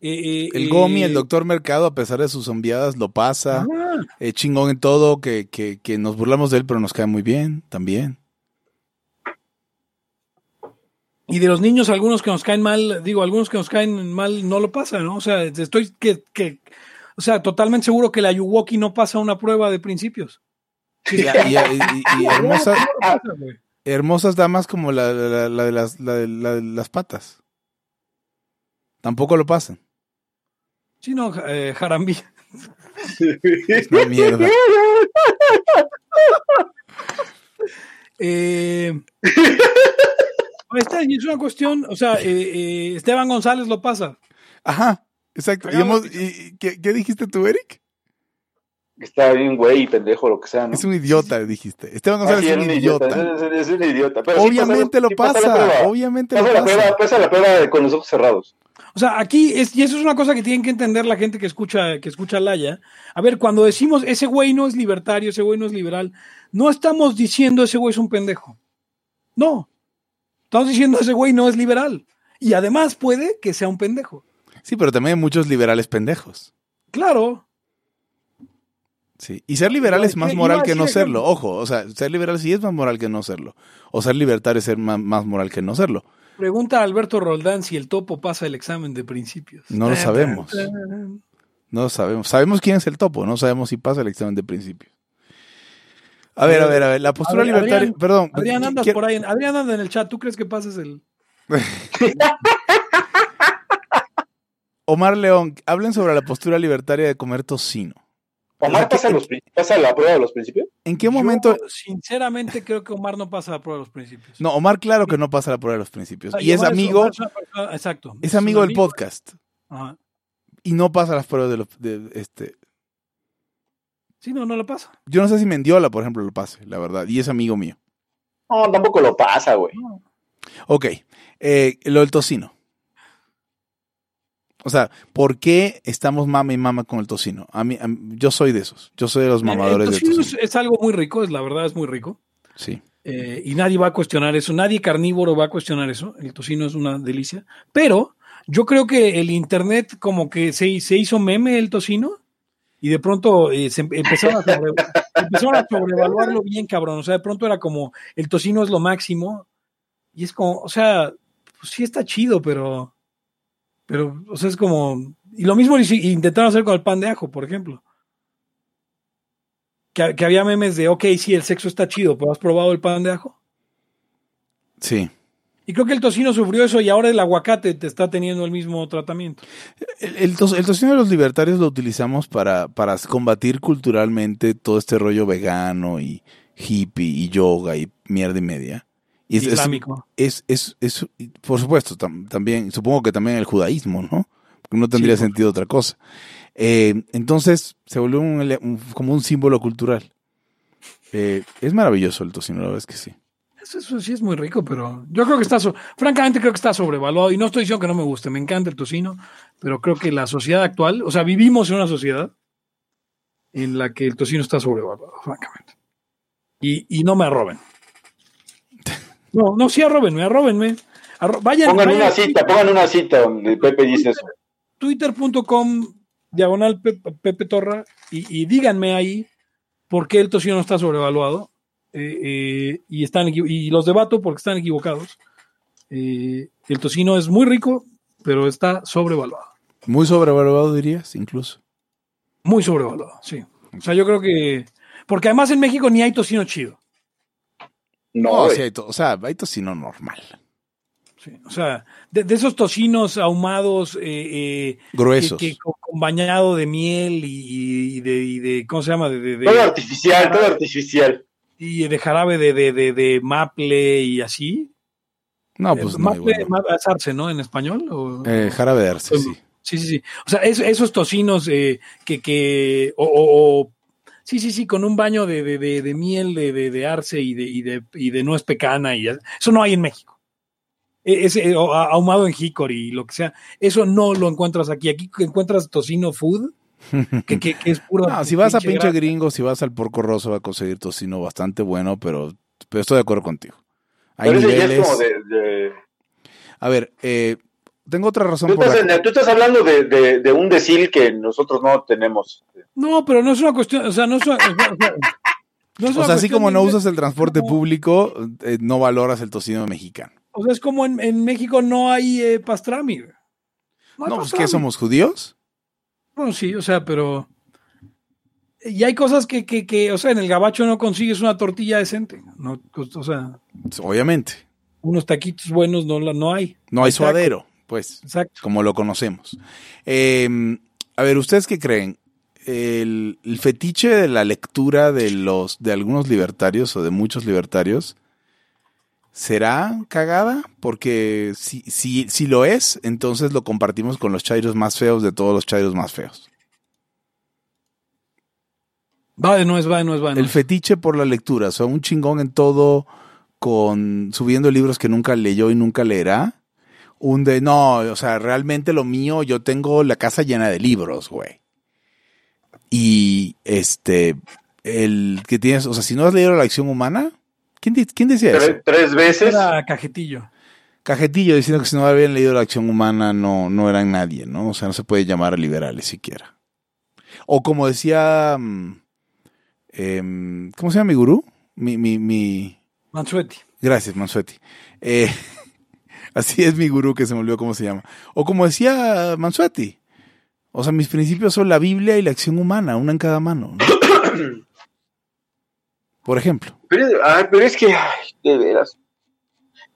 Eh, el Gomi, el doctor Mercado, a pesar de sus enviadas, lo pasa. Ah. Eh, chingón en todo, que, que, que nos burlamos de él, pero nos cae muy bien también. Y de los niños, algunos que nos caen mal, digo, algunos que nos caen mal no lo pasan, ¿no? O sea, estoy que, que o sea, totalmente seguro que la Yuwoki no pasa una prueba de principios. Sí, y, y, y, y hermosas, hermosas damas como la, la, la, de las, la, de las patas. Tampoco lo pasan. Sí, no, eh, Jarambi. Es una mierda. eh, esta es una cuestión, o sea, eh, eh, Esteban González lo pasa. Ajá, exacto. Y hemos, y, ¿qué, ¿Qué dijiste tú, Eric? Está bien, güey, pendejo, lo que sea, ¿no? Es un idiota, dijiste. Esteban González Ah, sí, es un idiota. Es, es- es un idiota. Pero sí Obviamente pasa- lo sí pasa, la prueba. obviamente Pasa lo la pasa. prueba, pasa la prueba con los ojos cerrados. O sea, aquí, es, y eso es una cosa que tienen que entender la gente que escucha, que escucha a Laya. A ver, cuando decimos ese güey no es libertario, ese güey no es liberal, no estamos diciendo ese güey es un pendejo. No. Estamos diciendo ese güey no es liberal. Y además puede que sea un pendejo. Sí, pero también hay muchos liberales pendejos. Claro. Sí. Y ser liberal es más moral que no serlo. Ojo, o sea, ser liberal sí es más moral que no serlo. O ser libertario es ser más, más moral que no serlo. Pregunta a Alberto Roldán si el topo pasa el examen de principios. No lo sabemos. No lo sabemos. Sabemos quién es el topo, no sabemos si pasa el examen de principios. A ver, a ver, a ver. La postura libertaria. Perdón. Adrián, andas por ahí. Adrián anda en el chat. ¿Tú crees que pases el...? Omar León, hablen sobre la postura libertaria de comer tocino. Omar pasa, los, pasa la prueba de los principios. ¿En qué momento? Yo, sinceramente, creo que Omar no pasa la prueba de los principios. No, Omar, claro que no pasa la prueba de los principios. Sea, Y es amigo, es persona- exacto. es amigo del podcast. Ajá. Y no pasa las pruebas de los. de- este. Sí, no, no lo pasa. Yo no sé si Mendiola, por ejemplo, lo pase, la verdad. Y es amigo mío. No, tampoco lo pasa, güey. Ok. eh, lo del tocino. O sea, ¿por qué estamos mama y mama con el tocino? A mí, a mí- yo soy de esos. Yo soy de los mamadores el del tocino es, tocino. es algo muy rico, es la verdad, es muy rico. Sí. Eh, y nadie va a cuestionar eso, nadie carnívoro va a cuestionar eso. El tocino es una delicia. Pero yo creo que el internet como que se, se hizo meme el tocino y de pronto eh, se em- empezaron a, sobre- empezaron a sobrevaluarlo bien, cabrón. O sea, de pronto era como el tocino es lo máximo. Y es como, o sea, pues sí está chido, pero, pero, o sea, es como, y lo mismo intentaron hacer con el pan de ajo, por ejemplo. Que, que había memes de, ok, sí, el sexo está chido, pero ¿has probado el pan de ajo? Sí. Y creo que el tocino sufrió eso y ahora el aguacate te está teniendo el mismo tratamiento. El, el to- el tocino de los libertarios lo utilizamos para, para combatir culturalmente todo este rollo vegano y hippie y yoga y mierda y media. Y es, islámico. es, es, es- por supuesto, tam- también, supongo que también el judaísmo, ¿no? Porque no tendría Sí, sentido otra cosa. Eh, entonces se volvió un- como un símbolo cultural. Eh, es maravilloso el tocino, la verdad es que sí. Eso, eso sí es muy rico, pero yo creo que está, so- francamente creo que está sobrevaluado y no estoy diciendo que no me guste, me encanta el tocino, pero creo que la sociedad actual, o sea, vivimos en una sociedad en la que el tocino está sobrevaluado, francamente. Y, y no me arroben. No, no, sí arrobenme, arrobenme. Arro- vayan, Pongan vayan una cita, pongan una cita donde Pepe dice eso. twitter.com diagonal Pe- Pepe Torra y, y díganme ahí por qué el tocino está sobrevaluado eh, eh, y están y los debato porque están equivocados. Eh, el tocino es muy rico, pero está sobrevaluado. Muy sobrevalorado, dirías, incluso. Muy sobrevaluado, sí. O sea, yo creo que. Porque además en México ni hay tocino chido. No, sí hay to- o sea, hay tocino normal. sí. O sea, de, de esos tocinos ahumados eh, eh, Gruesos. que con bañado de miel y, y de, y de- ¿Cómo se llama? De, de- de- todo artificial, todo artificial. Y de jarabe de, de, de, de maple y así. No, pues Eh, no. maple, igual no. ma- es arce, ¿no? En español. ¿O? Eh, jarabe de arce, sí. Sí, sí, sí. O sea, es- esos tocinos eh, que, que o, o- o- sí, sí, sí, con un baño de, de, de, miel de, de, de arce y de, y de, y de nuez pecana y eso no hay en México. E- Ese ahumado en hickory y lo que sea, eso no lo encuentras aquí. Aquí encuentras tocino food, que, que, que es puro. No, si vas a pinche grasa. gringo, si vas al porco rosso, va a conseguir tocino bastante bueno, pero, pero estoy de acuerdo contigo. Hay Pero ya es niveles. como de. de- A ver, eh, tengo otra razón Tú por estás, la en- tú estás hablando de, de- de un decil que nosotros no tenemos. No, pero no es una cuestión, o sea, no es una, o sea, no es O una sea, así como no usas el transporte no. público, eh, no valoras el tocino mexicano. O sea, es como en, en México no hay eh, pastrami. hay No, pues pastrami. que somos judíos. Bueno, sí, o sea, pero. Y hay cosas que, que, que, o sea, en el gabacho no consigues una tortilla decente. No, o sea, Pues, Obviamente. unos taquitos buenos no, no hay. No hay Exacto. suadero, pues, Exacto. como lo conocemos. Eh, a ver, ¿ustedes qué creen? El, el fetiche de la lectura de los de algunos libertarios o de muchos libertarios será cagada porque si, si, si lo es, entonces lo compartimos con los chairos más feos de todos los chairos más feos. Va de nuez, va de nuez, va de El fetiche por la lectura, o sea, un chingón en todo, con subiendo libros que nunca leyó y nunca leerá. Un de, no, o sea, realmente lo mío, yo tengo la casa llena de libros, güey. Y este, el que tienes, o sea, si no has leído La acción humana, ¿quién, decía eso? Tres, veces. Era cajetillo. Cajetillo diciendo que si no habían leído La acción humana no, no eran nadie, ¿no? O sea, no se puede llamar a liberales siquiera. O como decía, mm, em, ¿cómo se llama mi gurú? Mi, mi, mi, Mansuetti. Gracias, Mansuetti. Eh, así es mi gurú que se me olvidó cómo se llama. O como decía Mansuetti. O sea, mis principios son la Biblia y la acción humana, una en cada mano. ¿no? Por ejemplo. Pero, ay, pero es que, ay, de veras.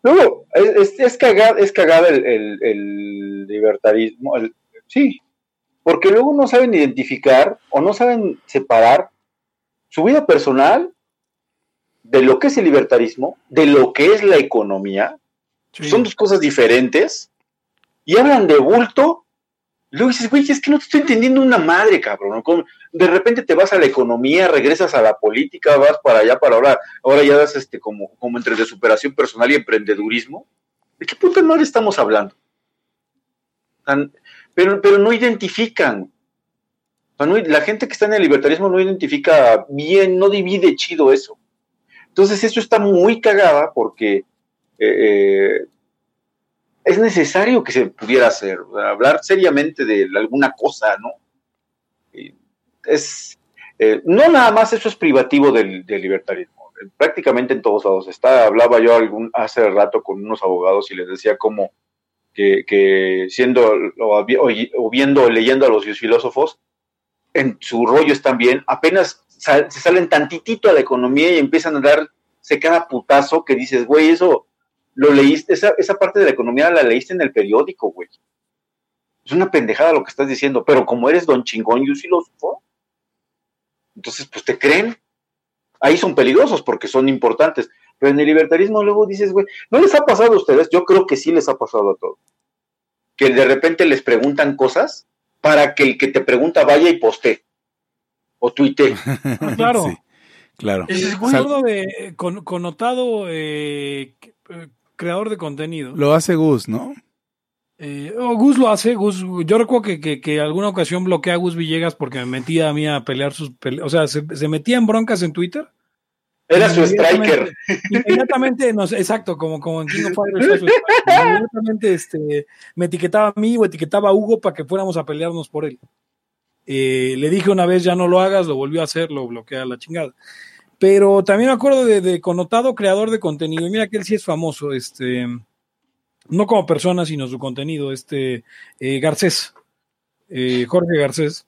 Luego, es, es, es cagada, es cagada el, el- el libertarismo. el- sí, porque luego no saben identificar o no saben separar su vida personal de lo que es el libertarismo, de lo que es la economía. Sí. Son dos cosas diferentes. Y hablan de bulto. Luego dices, güey, es que no te estoy entendiendo una madre, cabrón. De repente te vas a la economía, regresas a la política, vas para allá, para ahora. Ahora ya das este como, como entre de superación personal y emprendedurismo. ¿De qué puta madre estamos hablando? Pero, pero no identifican. La gente que está en el libertarismo no identifica bien, no divide chido eso. Entonces, eso está muy cagada porque eh, es necesario que se pudiera hacer, o hablar seriamente de alguna cosa, ¿no? Es, eh, no nada más eso es privativo del, libertarismo, eh, prácticamente en todos lados está. Hablaba yo algún, hace rato con unos abogados y les decía como que, siendo o, o viendo, leyendo a los filósofos, en su rollo están bien, apenas se salen tantitito a la economía y empiezan a darse cada putazo que dices, güey, eso lo leíste, esa, esa parte de la economía la leíste en el periódico, güey. Es una pendejada lo que estás diciendo, pero como eres don chingón y un filósofo, entonces pues te creen. Ahí son peligrosos porque son importantes. Pero en el libertarismo luego dices, güey, ¿no les ha pasado a ustedes? Yo creo que sí les ha pasado a todos. Que de repente les preguntan cosas para que el que te pregunta vaya y poste o tuite. Ah, claro. Sí, claro. El Sal- gordo de con- connotado eh, creador de contenido. lo hace Gus, ¿no? Eh, oh, Gus lo hace, Gus, yo recuerdo que, que, que alguna ocasión bloqueé a Gus Villegas porque me metía a mí a pelear sus peleas, o sea, se, se metía en broncas en Twitter. Era su striker. Inmediatamente, no sé, exacto, como, como en King of Fighters, inmediatamente este, me etiquetaba a mí o etiquetaba a Hugo para que fuéramos a pelearnos por él. Eh, le dije una vez, ya no lo hagas, lo volvió a hacer, lo bloquea a la chingada. Pero también me acuerdo de, de connotado creador de contenido. Y mira que él sí es famoso, este, no como persona, sino su contenido, este eh, Garcés, eh, Jorge Garcés,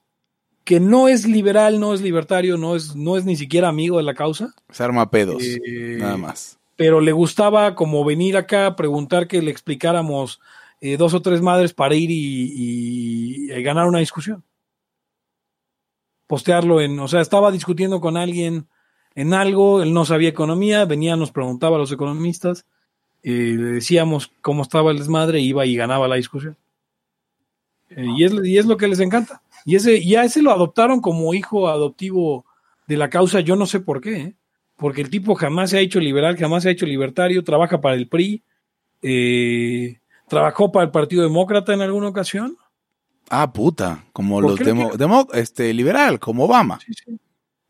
que no es liberal, no es libertario, no es, no es ni siquiera amigo de la causa. Se arma pedos, Eh, nada más. Pero le gustaba como venir acá a preguntar que le explicáramos eh, dos o tres madres para ir y, y- y ganar una discusión. Postearlo en, o sea, estaba discutiendo con alguien en algo, él no sabía economía, venía, nos preguntaba a los economistas, eh, le decíamos cómo estaba el desmadre, iba y ganaba la discusión. Eh, y, es, y es lo que les encanta. Y ese, y a ese lo adoptaron como hijo adoptivo de la causa, yo no sé por qué, ¿eh? porque el tipo jamás se ha hecho liberal, jamás se ha hecho libertario, trabaja para el PRI, eh, trabajó para el Partido Demócrata en alguna ocasión. Ah, puta, como ¿Por los demo, este, liberal, como Obama.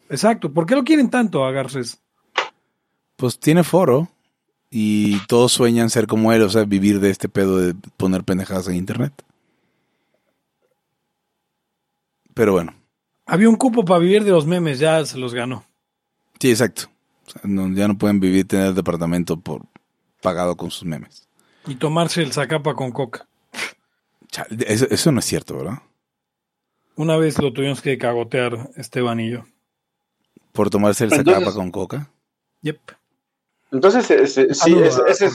Exacto, ¿por qué lo quieren tanto a Garcés? Pues tiene foro y todos sueñan ser como él, o sea, vivir de este pedo de poner pendejadas en internet. Pero bueno, Había un cupo para vivir de los memes, ya se los ganó. sí, exacto. O sea, no- ya no pueden vivir, tener departamento por pagado con sus memes. Y tomarse el zacapa con coca. Eso, eso no es cierto, ¿verdad? Una vez lo tuvimos que cagotear Esteban y yo. Por tomarse el Entonces- sacapa con coca. Yep. Entonces, eh, se- sí, ese-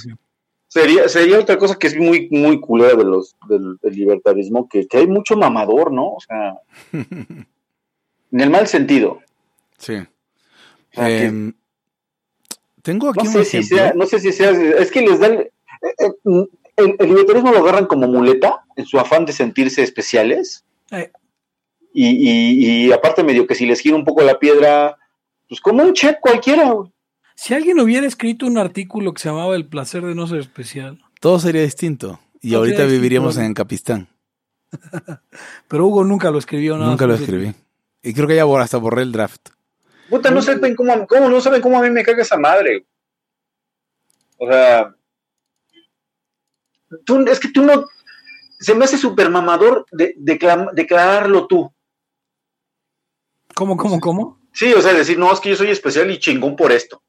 sería, sería otra cosa que es muy, muy culera de los, del, del libertarismo, que, que hay mucho mamador, ¿no? O sea, en el mal sentido. Sí. O sea, que- Em, tengo aquí no un sé si ejemplo. sea, no sé si sea, es que les dan, eh, eh, el, el libertarismo lo agarran como muleta en su afán de sentirse especiales. Eh. Y, y, y aparte medio que si les gira un poco la piedra, pues como un check cualquiera, güey. Si alguien hubiera escrito un artículo que se llamaba El placer de no ser especial, Todo sería distinto. Y ahorita viviríamos distinto. en Capistán. pero Hugo nunca lo escribió. nada Nunca lo escribí. Y creo que ya hasta borré el draft. Puta, no saben cómo, cómo, no saben cómo a mí me caga esa madre. O sea, tú, es que tú no, se me hace súper mamador de, declararlo tú. ¿Cómo, cómo, cómo? Sí, o sea, decir, no, es que yo soy especial y chingón por esto.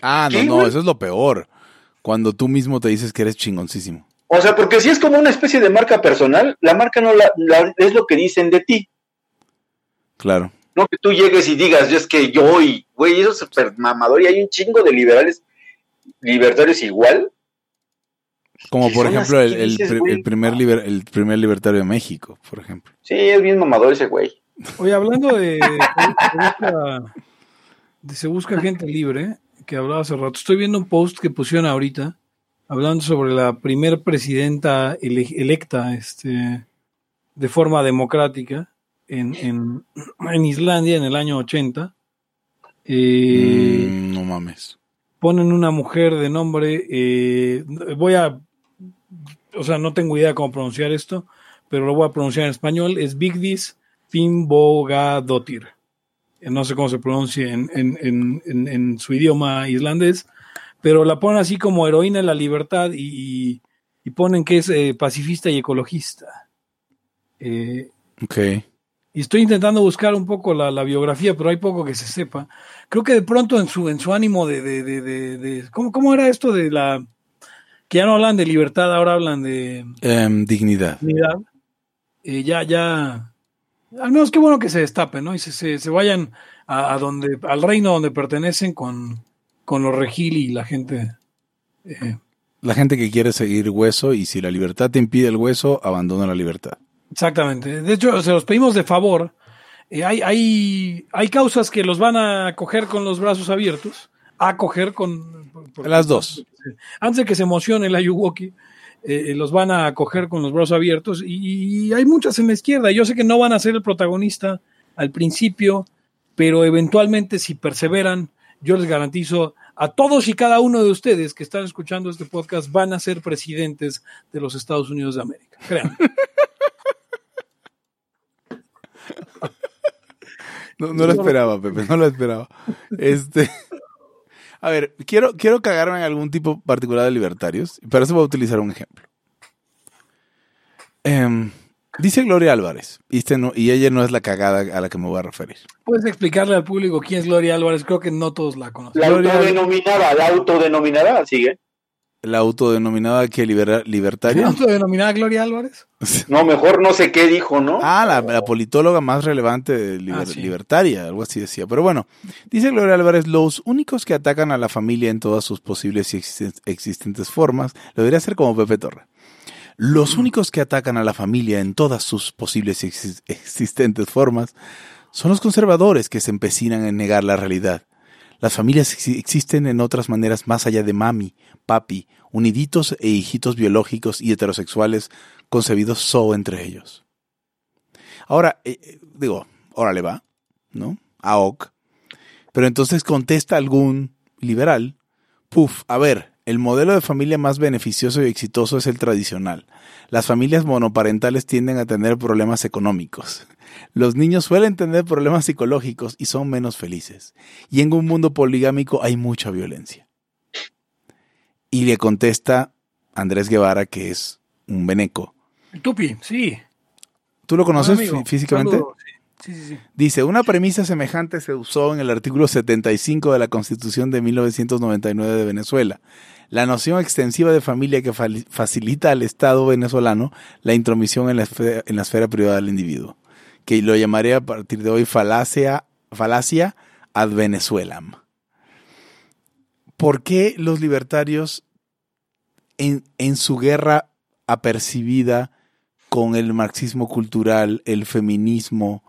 Ah, no, ¿Qué, no, güey? eso es lo peor. Cuando tú mismo te dices que eres chingoncísimo. O sea, porque si es como una especie de marca personal, la marca no la, la- es lo que dicen de ti. Claro. No que tú llegues y digas, yo es que yo y, güey, eso es súper mamador y hay un chingo de liberales, libertarios igual. Como ¿Qué por ejemplo el, dices, primer liber- el primer libertario de México, por ejemplo. Sí, es bien mamador ese güey. Oye, hablando de, se busca, de se busca gente libre, que hablaba hace rato, estoy viendo un post que pusieron ahorita, hablando sobre la primer presidenta ele- electa este, de forma democrática en, en, en Islandia en el año 80. Eh, Mm, no mames. ponen una mujer de nombre, eh, voy a, o sea, no tengo idea cómo pronunciar esto, pero lo voy a pronunciar en español, es Vigdis Finnbogadottir. Eh, No sé cómo se pronuncia en, en- en- su idioma islandés, pero la ponen así como heroína de la libertad y, y- ponen que es eh, pacifista y ecologista. Eh, Ok. y estoy intentando buscar un poco la, la biografía, pero hay poco que se sepa. Creo que de pronto en su, en su ánimo de, de, de, de- de- ¿cómo, ¿cómo era esto de la que ya no hablan de libertad, ahora hablan de Em, dignidad. dignidad? Eh, ya, ya, al menos qué bueno que se destapen, ¿no? Y se, se, se vayan a, a donde, al reino donde pertenecen con, con los regil y la gente. eh, La gente que quiere seguir hueso y si la libertad te impide el hueso, abandona la libertad. Exactamente. De hecho, se los pedimos de favor. Eh, hay, hay, hay causas que los van a acoger con los brazos abiertos, a acoger con... por- Las dos. Antes de que se emocione la Yuwoki, eh, los van a acoger con los brazos abiertos y, y hay muchas en la izquierda. Yo sé que no van a ser el protagonista al principio, pero eventualmente si perseveran, yo les garantizo a todos y cada uno de ustedes que están escuchando este podcast van a ser presidentes de los Estados Unidos de América. Créanme. No, no lo esperaba, Pepe, no lo esperaba. Este. A ver, quiero, quiero cagarme en algún tipo particular de libertarios, y para eso voy a utilizar un ejemplo. Em, dice Gloria Álvarez, y, este no- y ella no es la cagada a la que me voy a referir. ¿Puedes explicarle al público quién es Gloria Álvarez? Creo que no todos la conocen. La autodenominada, la autodenominada, sigue. La autodenominada que libera, ¿La libertaria. autodenominada Gloria Álvarez? No, mejor no sé qué dijo, ¿no? Ah, la, la politóloga más relevante de liber- Ah, sí. libertaria, algo así decía. Pero bueno, dice Gloria Álvarez, los únicos que atacan a la familia en todas sus posibles y existen- existentes formas, lo debería hacer como Pepe Torre. Los únicos que atacan a la familia en todas sus posibles y exis- existentes formas son los conservadores que se empecinan en negar la realidad. Las familias exi- existen en otras maneras más allá de mami, papi, uniditos e hijitos biológicos y heterosexuales concebidos solo entre ellos. Ahora, eh, eh, digo, órale va, ¿no? AOC. Pero entonces contesta algún liberal, puf, a ver, el modelo de familia más beneficioso y exitoso es el tradicional. Las familias monoparentales tienden a tener problemas económicos. Los niños suelen tener problemas psicológicos y son menos felices. Y en un mundo poligámico hay mucha violencia. Y le contesta Andrés Guevara, que es un beneco. El Tupi, sí. ¿Tú lo conoces Amigo, físicamente? Sí, sí, sí. Dice, una premisa semejante se usó en el artículo 75 de la Constitución de 1999 de Venezuela. La noción extensiva de familia que facilita al Estado venezolano la intromisión en la, esfera, en la esfera privada del individuo, que lo llamaré a partir de hoy falacia, falacia ad Venezuelam. ¿Por qué los libertarios en, en su guerra apercibida con el marxismo cultural, el feminismo,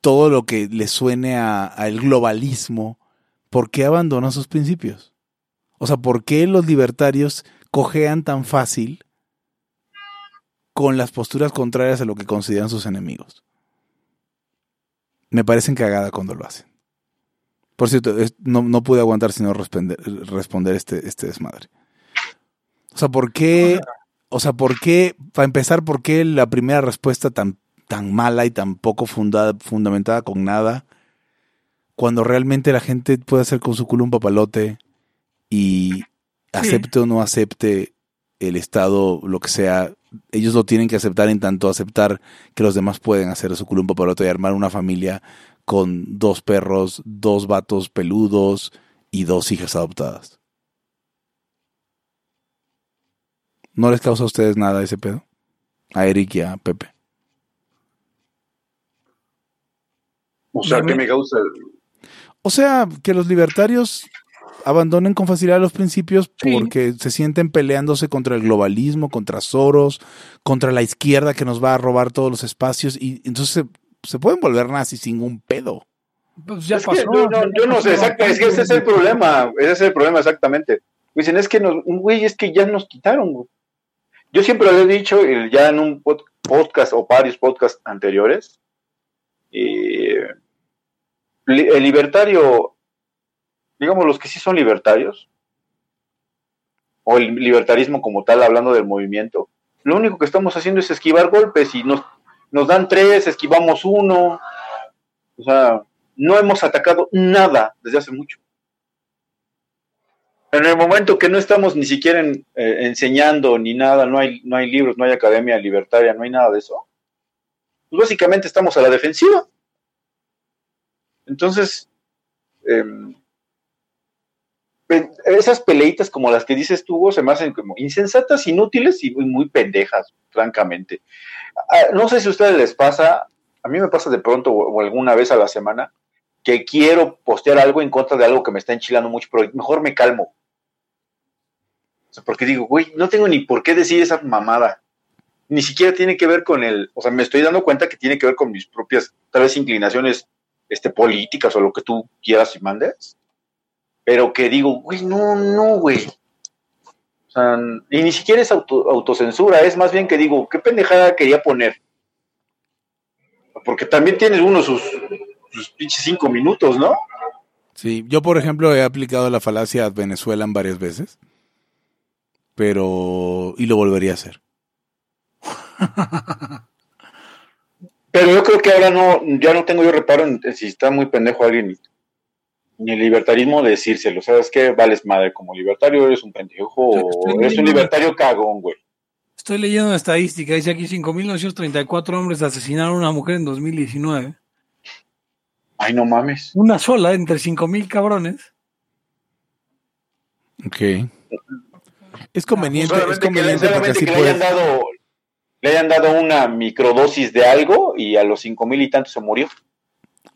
todo lo que le suene al globalismo, ¿por qué abandonan sus principios? O sea, ¿por qué los libertarios cojean tan fácil con las posturas contrarias a lo que consideran sus enemigos? Me parecen cagada cuando lo hacen. Por cierto, no, no pude aguantar sino responder, responder este, este desmadre. O sea, ¿por qué? O sea, ¿por qué? Para empezar, ¿por qué la primera respuesta tan, tan mala y tan poco fundada, fundamentada con nada? Cuando realmente la gente puede hacer con su culo un papalote y acepte o no acepte el Estado, lo que sea, ellos lo tienen que aceptar en tanto aceptar que los demás pueden hacer su culo un papalote y armar una familia con dos perros, dos vatos peludos y dos hijas adoptadas. ¿No les causa a ustedes nada ese pedo? A Eric y a Pepe. O sea, ¿qué me causa? O sea, que los libertarios abandonen con facilidad los principios Sí. porque se sienten peleándose contra el globalismo, contra Soros, contra la izquierda que nos va a robar todos los espacios y entonces se, se pueden volver nazis sin un pedo. Pues ya Es que pasó. yo, no, yo no sé, exacto, es que ese es el problema, ese es el problema exactamente. Dicen, es que nos, güey, es que ya nos quitaron, güey. Yo siempre lo he dicho, ya en un pod- podcast o varios podcasts anteriores, eh, el libertario, digamos los que sí son libertarios, o el libertarismo como tal, hablando del movimiento, lo único que estamos haciendo es esquivar golpes y nos, nos dan tres, esquivamos uno. O sea, no hemos atacado nada desde hace mucho. En el momento que no estamos ni siquiera eh, enseñando ni nada, no hay, no hay libros, no hay academia libertaria, no hay nada de eso, pues básicamente estamos a la defensiva. Entonces, pe- esas peleitas como las que dices tú, se me hacen como insensatas, inútiles y muy, muy pendejas, francamente. Ah, no sé si a ustedes les pasa, a mí me pasa de pronto o, alguna vez a la semana, que quiero postear algo en contra de algo que me está enchilando mucho, pero mejor me calmo. Porque digo, güey, no tengo ni por qué decir esa mamada. Ni siquiera tiene que ver con el, o sea, me estoy dando cuenta que tiene que ver con mis propias, tal vez, inclinaciones este, políticas o lo que tú quieras y mandes. Pero que digo, güey, no, no, güey. O sea, y ni siquiera es auto- autocensura, es más bien que digo, ¿qué pendejada quería poner? Porque también tienes uno sus, sus pinches cinco minutos, ¿no? Sí, yo por ejemplo he aplicado la falacia a Venezuela varias veces, pero y lo volvería a hacer. Pero yo creo que ahora no, ya no tengo yo reparo en, en si está muy pendejo alguien ni el libertarismo de decírselo. ¿Sabes qué? Vales madre como libertario, eres un pendejo o eres un libertario cagón, güey. Estoy leyendo una estadística, dice aquí 5.934 hombres asesinaron a una mujer en 2019. Ay, no mames. Una sola entre 5.000 cabrones. Ok. Es conveniente, es Solamente que, le, conveniente porque solamente así que le hayan dado le hayan dado una microdosis de algo y a los cinco mil y tantos se murió.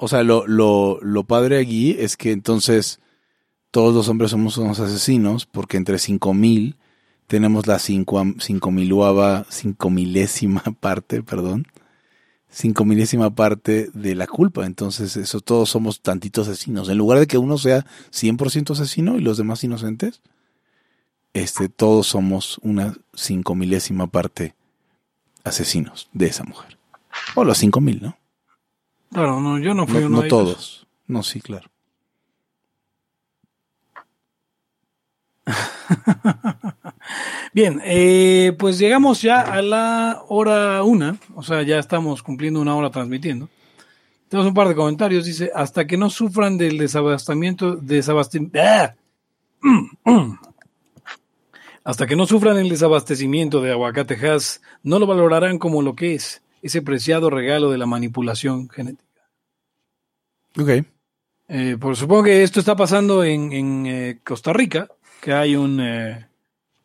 O sea, lo, lo, lo padre aquí es que entonces todos los hombres somos unos asesinos porque entre 5000 tenemos la cinco, cinco miluava, cinco milésima parte, perdón, cinco milésima parte de la culpa. Entonces, eso todos somos tantitos asesinos. En lugar de que uno sea 100% asesino y los demás inocentes, este, todos somos una cinco milésima parte asesinos de esa mujer. O los cinco mil, ¿no? Claro, no, yo no fui No, uno no de ellos. todos. No, sí, claro. Bien, eh, pues llegamos ya a la hora una, o sea, ya estamos cumpliendo una hora transmitiendo. Tenemos un par de comentarios, dice, hasta que no sufran del desabastamiento, desabastecimiento, hasta que no sufran el desabastecimiento de aguacatejas, no lo valorarán como lo que es, ese preciado regalo de la manipulación genética. Ok. Eh, por supongo que esto está pasando en, en, eh, Costa Rica, que hay un eh,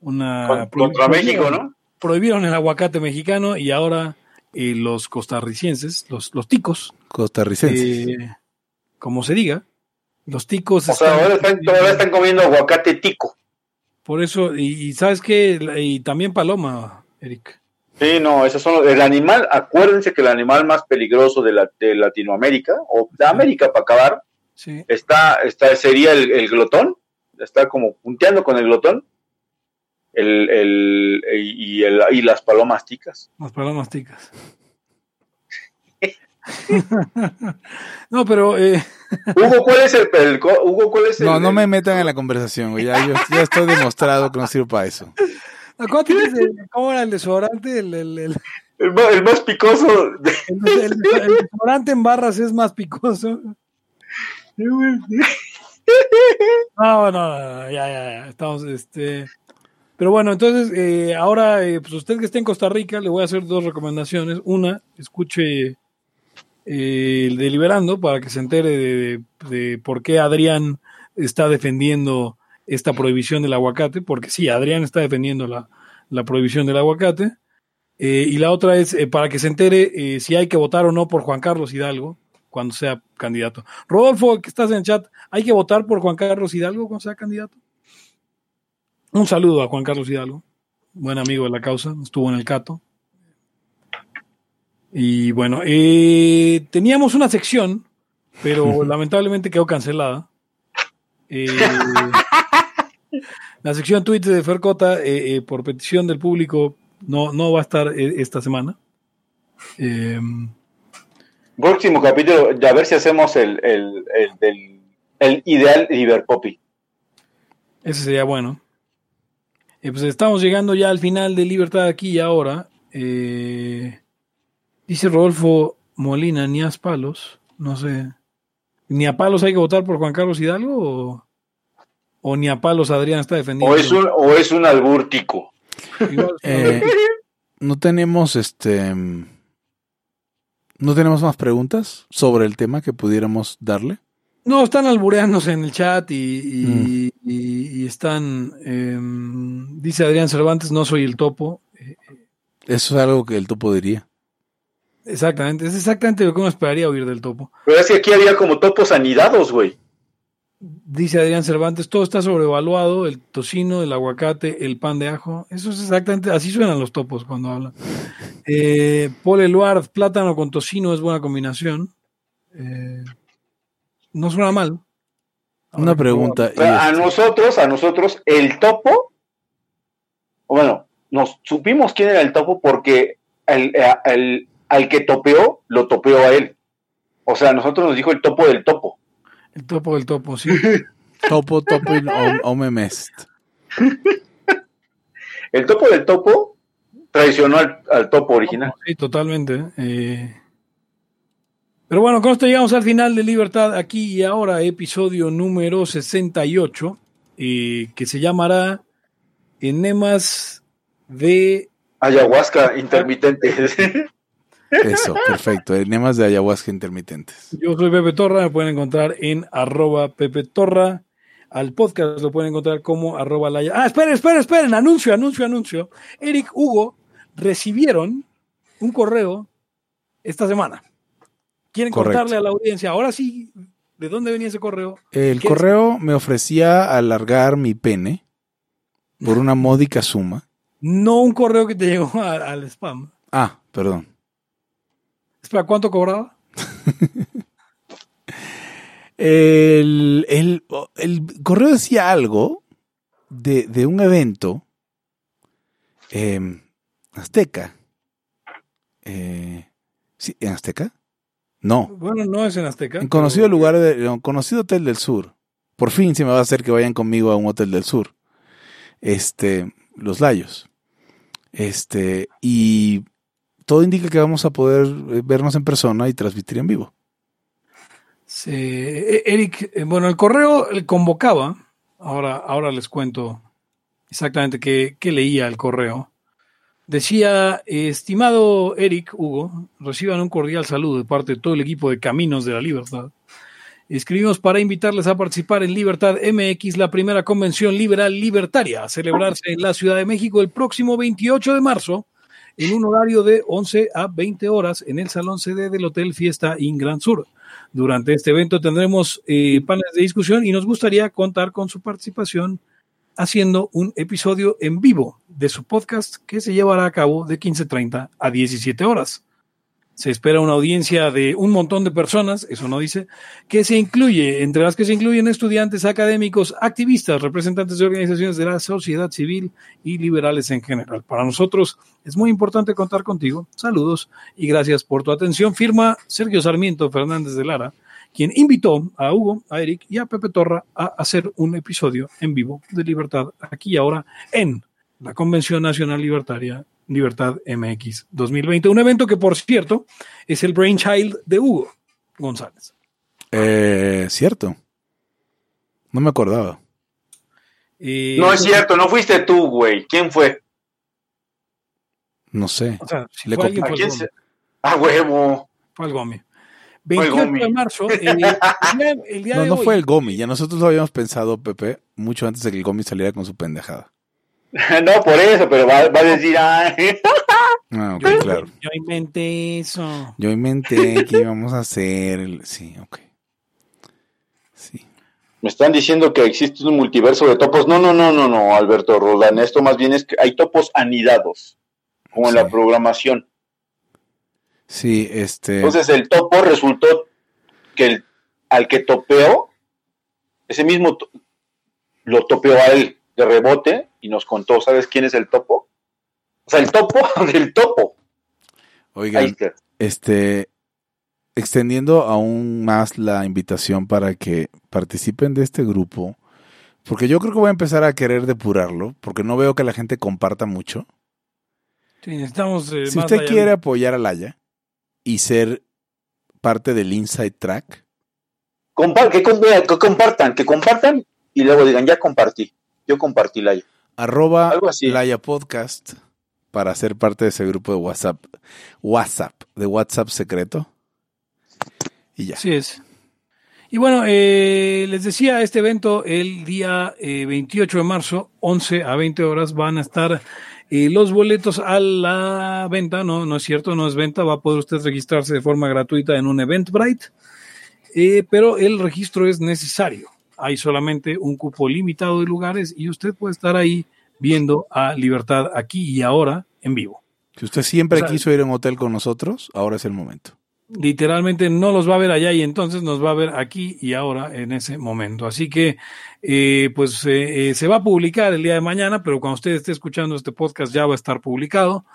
una Con- contra México, ¿no? Prohibieron el aguacate mexicano y ahora eh, los costarricenses, los, los ticos, Costarricenses. eh, como se diga, los ticos O sea, están- ahora están, todavía están comiendo aguacate tico. por eso, y, y sabes que, y también paloma, Eric. Sí, no, esos son los- el animal, acuérdense que el animal más peligroso de, la, de Latinoamérica, o de América para acabar, Sí. está, está, sería el, el glotón, está como punteando con el glotón, el, el, y, el, y las palomas ticas. Las palomas ticas. no, pero eh, Hugo, ¿cuál es el, el- Hugo, ¿cuál es el, No, no el- me metan en la conversación, güey. Ya, yo, ya estoy demostrado que no sirvo para eso. Acuérdate que ¿cómo era el desodorante? El, el, el, el más, picoso? el- desodorante en barras es más picoso. No, no, no, no, ya, ya, ya, estamos, este... Pero bueno, entonces, eh, ahora, eh, pues usted que esté en Costa Rica, le voy a hacer dos recomendaciones. Una, escuche eh, el Deliberando para que se entere de, de por qué Adrián está defendiendo esta prohibición del aguacate, porque sí, Adrián está defendiendo la, la prohibición del aguacate. Eh, y la otra es eh, para que se entere eh, si hay que votar o no por Juan Carlos Hidalgo cuando sea candidato. Rodolfo, que estás en el chat, ¿hay que votar por Juan Carlos Hidalgo cuando sea candidato? Un saludo a Juan Carlos Hidalgo, buen amigo de la causa, estuvo en el Cato. Y bueno, teníamos una sección, pero lamentablemente quedó cancelada. Eh, la sección tweets de Fercota, eh, eh, por petición del público, no, no va a estar eh, esta semana. Próximo capítulo, a ver si hacemos el, el, el, ideal Liverpopi. ese sería bueno. Pues estamos llegando ya al final de Libertad aquí y ahora. Dice Rodolfo Molina, ni palos, no sé. ¿Ni a palos hay que votar por Juan Carlos Hidalgo o, o ni a palos Adrián está defendiendo? O es un, o es un albúrtico. Eh, no tenemos este. No tenemos más preguntas sobre el tema que pudiéramos darle. No, están albureándose en el chat y, y- y- y están. em, dice Adrián Cervantes, no soy el topo. Eh, Eso es algo que el topo diría. Exactamente, es exactamente lo que uno esperaría oír del topo. Pero es que aquí había como topos anidados, güey. Dice Adrián Cervantes, todo está sobrevaluado, el tocino, el aguacate, el pan de ajo. Eso es exactamente, así suenan los topos cuando hablan. Eh, Paul Eluard, plátano con tocino es buena combinación. Eh, no suena mal. Una pregunta. A este, nosotros, a nosotros, el topo, bueno, nos supimos quién era el topo porque el- a- el- al que topeó, lo topeó a él. O sea, a nosotros nos dijo el topo del topo. El topo del topo, sí. topo, topo, omemest. El topo del topo traicionó al, al topo original. Sí, totalmente. eh. Pero bueno, con esto llegamos al final de Libertad aquí y ahora, episodio número 68, eh, que se llamará Enemas de... Ayahuasca intermitente. Eso, perfecto. Enemas de ayahuasca intermitentes. Yo soy Pepe Torra, me pueden encontrar en arroba Pepe Torra. Al podcast lo pueden encontrar como arroba laya. Ah, esperen, esperen, esperen, anuncio, anuncio, anuncio. Eric, Hugo, recibieron un correo esta semana. ¿Quieren Correcto. contarle a la audiencia? Ahora sí, ¿de dónde venía ese correo? El ¿Qué correo me ofrecía alargar mi pene por una módica suma. No un correo que te llegó a- al spam. Ah, perdón. Espera, ¿cuánto cobraba? El, el- el correo decía algo de, de un evento em, azteca. Eh, ¿sí, ¿En Azteca? No. Bueno, no es en Azteca. En conocido pero- lugar, de, en conocido hotel del sur. Por fin se me va a hacer que vayan conmigo a un hotel del sur. Este, Los Layos. Este, y todo indica que vamos a poder eh, vernos en persona y transmitir en vivo. Sí, eh, Eric, eh, bueno, el correo convocaba, ahora, ahora les cuento exactamente qué, qué leía el correo. Decía, estimado Eric, Hugo, reciban un cordial saludo de parte de todo el equipo de Caminos de la Libertad. Escribimos para invitarles a participar en Libertad MX, la primera convención liberal libertaria, a celebrarse en la Ciudad de México el próximo 28 de marzo, en un horario de 11 a 20 horas en el Salón CD del Hotel Fiesta In Gran Sur. Durante este evento tendremos eh, paneles de discusión y nos gustaría contar con su participación haciendo un episodio en vivo de su podcast que se llevará a cabo de 15.30 a 17 horas. Se espera una audiencia de un montón de personas, eso no dice, que se incluye, entre las que se incluyen estudiantes, académicos, activistas, representantes de organizaciones de la sociedad civil y liberales en general. Para nosotros es muy importante contar contigo. Saludos y gracias por tu atención. Firma Sergio Sarmiento Fernández de Lara, quien invitó a Hugo, a Eric y a Pepe Torra a hacer un episodio en vivo de Libertad aquí y ahora en la Convención Nacional Libertaria Libertad MX 2020. Un evento que, por cierto, es el brainchild de Hugo González. Eh, cierto. No me acordaba. Eh, No es cierto, no fuiste tú, güey. ¿Quién fue? No sé. O sea, si Le fue alguien, ¿A quién se- Gomi. Ah, huevo. Fue el Gomi. Fue el 28 Gomi. de marzo, eh, el día, el día No, de no hoy, fue el Gomi. Ya nosotros lo habíamos pensado, Pepe, mucho antes de que el Gomi saliera con su pendejada. No, por eso, pero va, va a decir, ah, Ah, ok, yo, claro. yo inventé eso. Yo inventé que íbamos a hacer el... Sí, ok. Sí. Me están diciendo que existe un multiverso de topos. No, no, no, no, no, Alberto Roldán. Esto más bien es que hay topos anidados, como en la programación. Sí, este... Entonces el topo resultó que el, al que topeó, ese mismo to- lo topeó a él de rebote y nos contó, ¿sabes quién es el topo? O sea, el topo del topo. Oigan, este... Extendiendo aún más la invitación para que participen de este grupo, Porque yo creo que voy a empezar a querer depurarlo, porque no veo que la gente comparta mucho. Sí, necesitamos eh, Si más usted allá. quiere apoyar a Laya y ser parte del Inside Track, que compartan, que compartan y luego digan, ya compartí. Yo compartí la arroba Algo así. Laya Podcast para ser parte de ese grupo de WhatsApp. WhatsApp, de WhatsApp secreto. Y ya. Así es. Y bueno, eh, les decía, este evento el día eh, 28 de marzo, 11 a 20 horas, van a estar eh, los boletos a la venta. No, no es cierto, no es venta. Va a poder usted registrarse de forma gratuita en un Eventbrite, eh, pero el registro es necesario. Hay solamente un cupo limitado de lugares y usted puede estar ahí viendo a Libertad aquí y ahora en vivo. Si usted siempre O sea- quiso ir a un hotel con nosotros, ahora es el momento. literalmente no los va a ver allá y entonces nos va a ver aquí y ahora en ese momento. Así que, eh, pues eh, eh, se va a publicar el día de mañana, pero cuando usted esté escuchando este podcast ya va a estar publicado.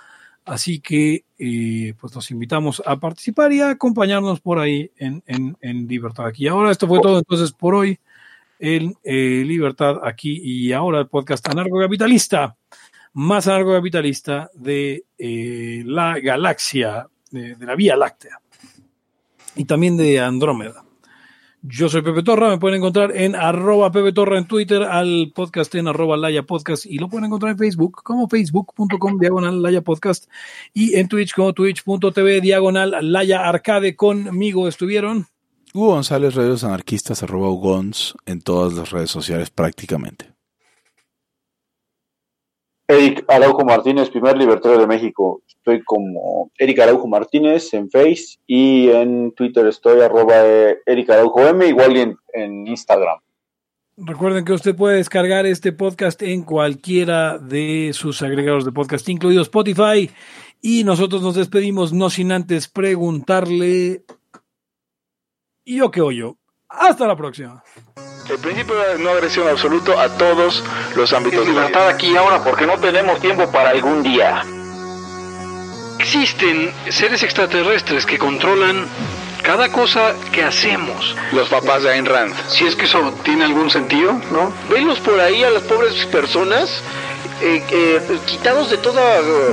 Así que, eh, pues los invitamos a participar y a acompañarnos por ahí en, en, en Libertad aquí. y Ahora, esto fue todo entonces por hoy en eh, Libertad aquí y ahora el podcast anarcocapitalista, más anarcocapitalista de eh, la galaxia, de- de la Vía Láctea y también de Andrómeda. Yo soy Pepe Torra, me pueden encontrar en arroba Pepe Torra en Twitter, al podcast en arroba Laya Podcast y lo pueden encontrar en Facebook como facebook.com diagonal Laya Podcast y en Twitch como twitch.tv diagonal Laya Arcade. Conmigo estuvieron Hugo González, Radios Anarquistas, arroba Ugons en todas las redes sociales prácticamente. Eric Araujo Martínez, primer libertario de México. Estoy como Eric Araujo Martínez en Face y en Twitter estoy arroba eh, Eric Araujo M, igual y en, en Instagram. Recuerden que usted puede descargar este podcast en cualquiera de sus agregados de podcast, incluido Spotify. Y nosotros nos despedimos, no sin antes preguntarle. ¿Y yo qué oyo? Hasta la próxima. El principio de no agresión absoluto a todos los ámbitos vida. Libertad aquí y ahora porque no tenemos tiempo para algún día. Existen seres extraterrestres que controlan cada cosa que hacemos. Los papás de Ayn Rand. Si es que eso tiene algún sentido, ¿no? Venlos por ahí a las pobres personas eh, eh, quitados de toda eh,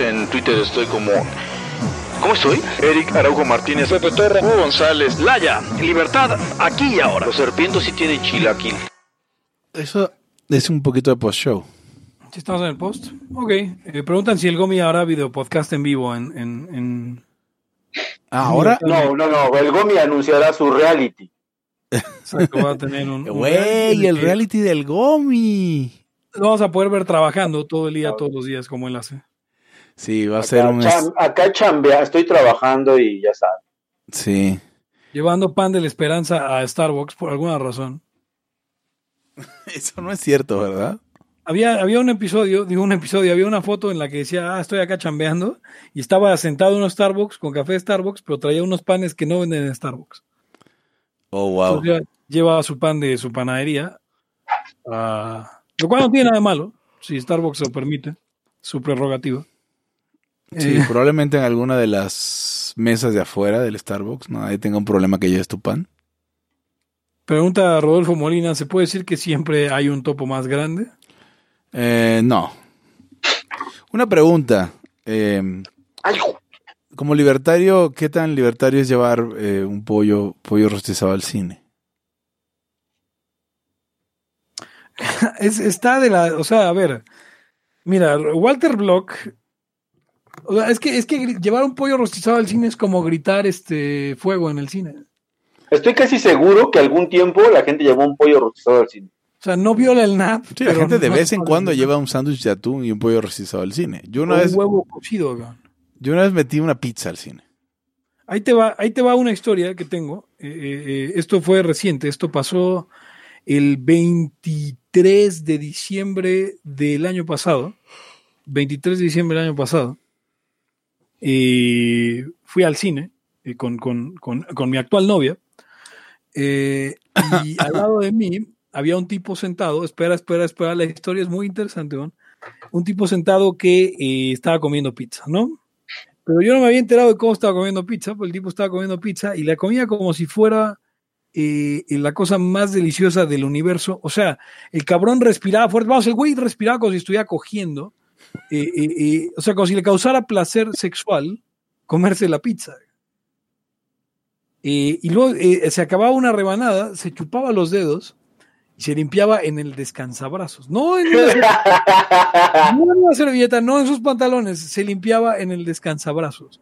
En Twitter estoy como... ¿Cómo estoy? Eric Araujo Martínez, Pepe Torra, Hugo González, Laya, libertad aquí y ahora. Los serpientes sí tienen chilaquil. Eso es un poquito de post-show. ¿Sí estamos en el post? Ok. Eh, preguntan si el Gomi hará video podcast en vivo en... en, en- Ah, ahora, No, no, no, el Gomi anunciará su reality. Exacto, va a tener un... güey, el reality del Gomi. Lo vamos a poder ver trabajando todo el día, todos los días, como él hace. Sí, va a ser Acá, un... cham- acá chambea, estoy trabajando y ya sabes. Sí. Llevando pan de la esperanza a Starbucks por alguna razón. Eso no es cierto, ¿verdad? Había, había un episodio, digo un episodio, había una foto en la que decía, ah, estoy acá chambeando, y estaba sentado en un Starbucks con café de Starbucks, pero traía unos panes que no venden en Starbucks. Oh, wow. Entonces, ya lleva su pan de su panadería, ah, lo cual no tiene nada de malo, si Starbucks lo permite, su prerrogativa. Sí, Eh, probablemente en alguna de las mesas de afuera del Starbucks nadie tenga un problema que lleves tu pan. pregunta a Rodolfo Molina, ¿se puede decir que siempre hay un topo más grande? Eh, no. Una pregunta. eh, como libertario, ¿qué tan libertario es llevar eh, un pollo, pollo rostizado al cine? Es, está de la, o sea, a ver, mira, Walter Block, o sea, es que, es que llevar un pollo rostizado al cine es como gritar este fuego en el cine. Estoy casi seguro que algún tiempo la gente llevó un pollo rostizado al cine. O sea, no viola el NAP. Sí, la gente de no- vez en cuando lleva un sándwich de atún y un pollo rostizado al cine. Yo una un vez, huevo cocido. yo una vez metí una pizza al cine. Ahí te va, ahí te va una historia que tengo. Eh, eh, eh, esto fue reciente, esto pasó el 23 23 de diciembre del año pasado, 23 de diciembre del año pasado, eh, fui al cine eh, con, con- con- con mi actual novia eh, y al lado de mí había un tipo sentado, espera, espera, espera, la historia es muy interesante, un tipo sentado que eh, estaba comiendo pizza, ¿no? Pero yo no me había enterado de cómo estaba comiendo pizza, pues el tipo estaba comiendo pizza y la comía como si fuera eh, la cosa más deliciosa del universo. O sea, el cabrón respiraba fuerte, vamos, el güey respiraba como si estuviera cogiendo, eh, eh, eh, o sea, como si le causara placer sexual comerse la pizza. Eh, y luego eh, se acababa una rebanada, se chupaba los dedos y se limpiaba en el descansabrazos. No en una, no en una servilleta, no en sus pantalones, se limpiaba en el descansabrazos.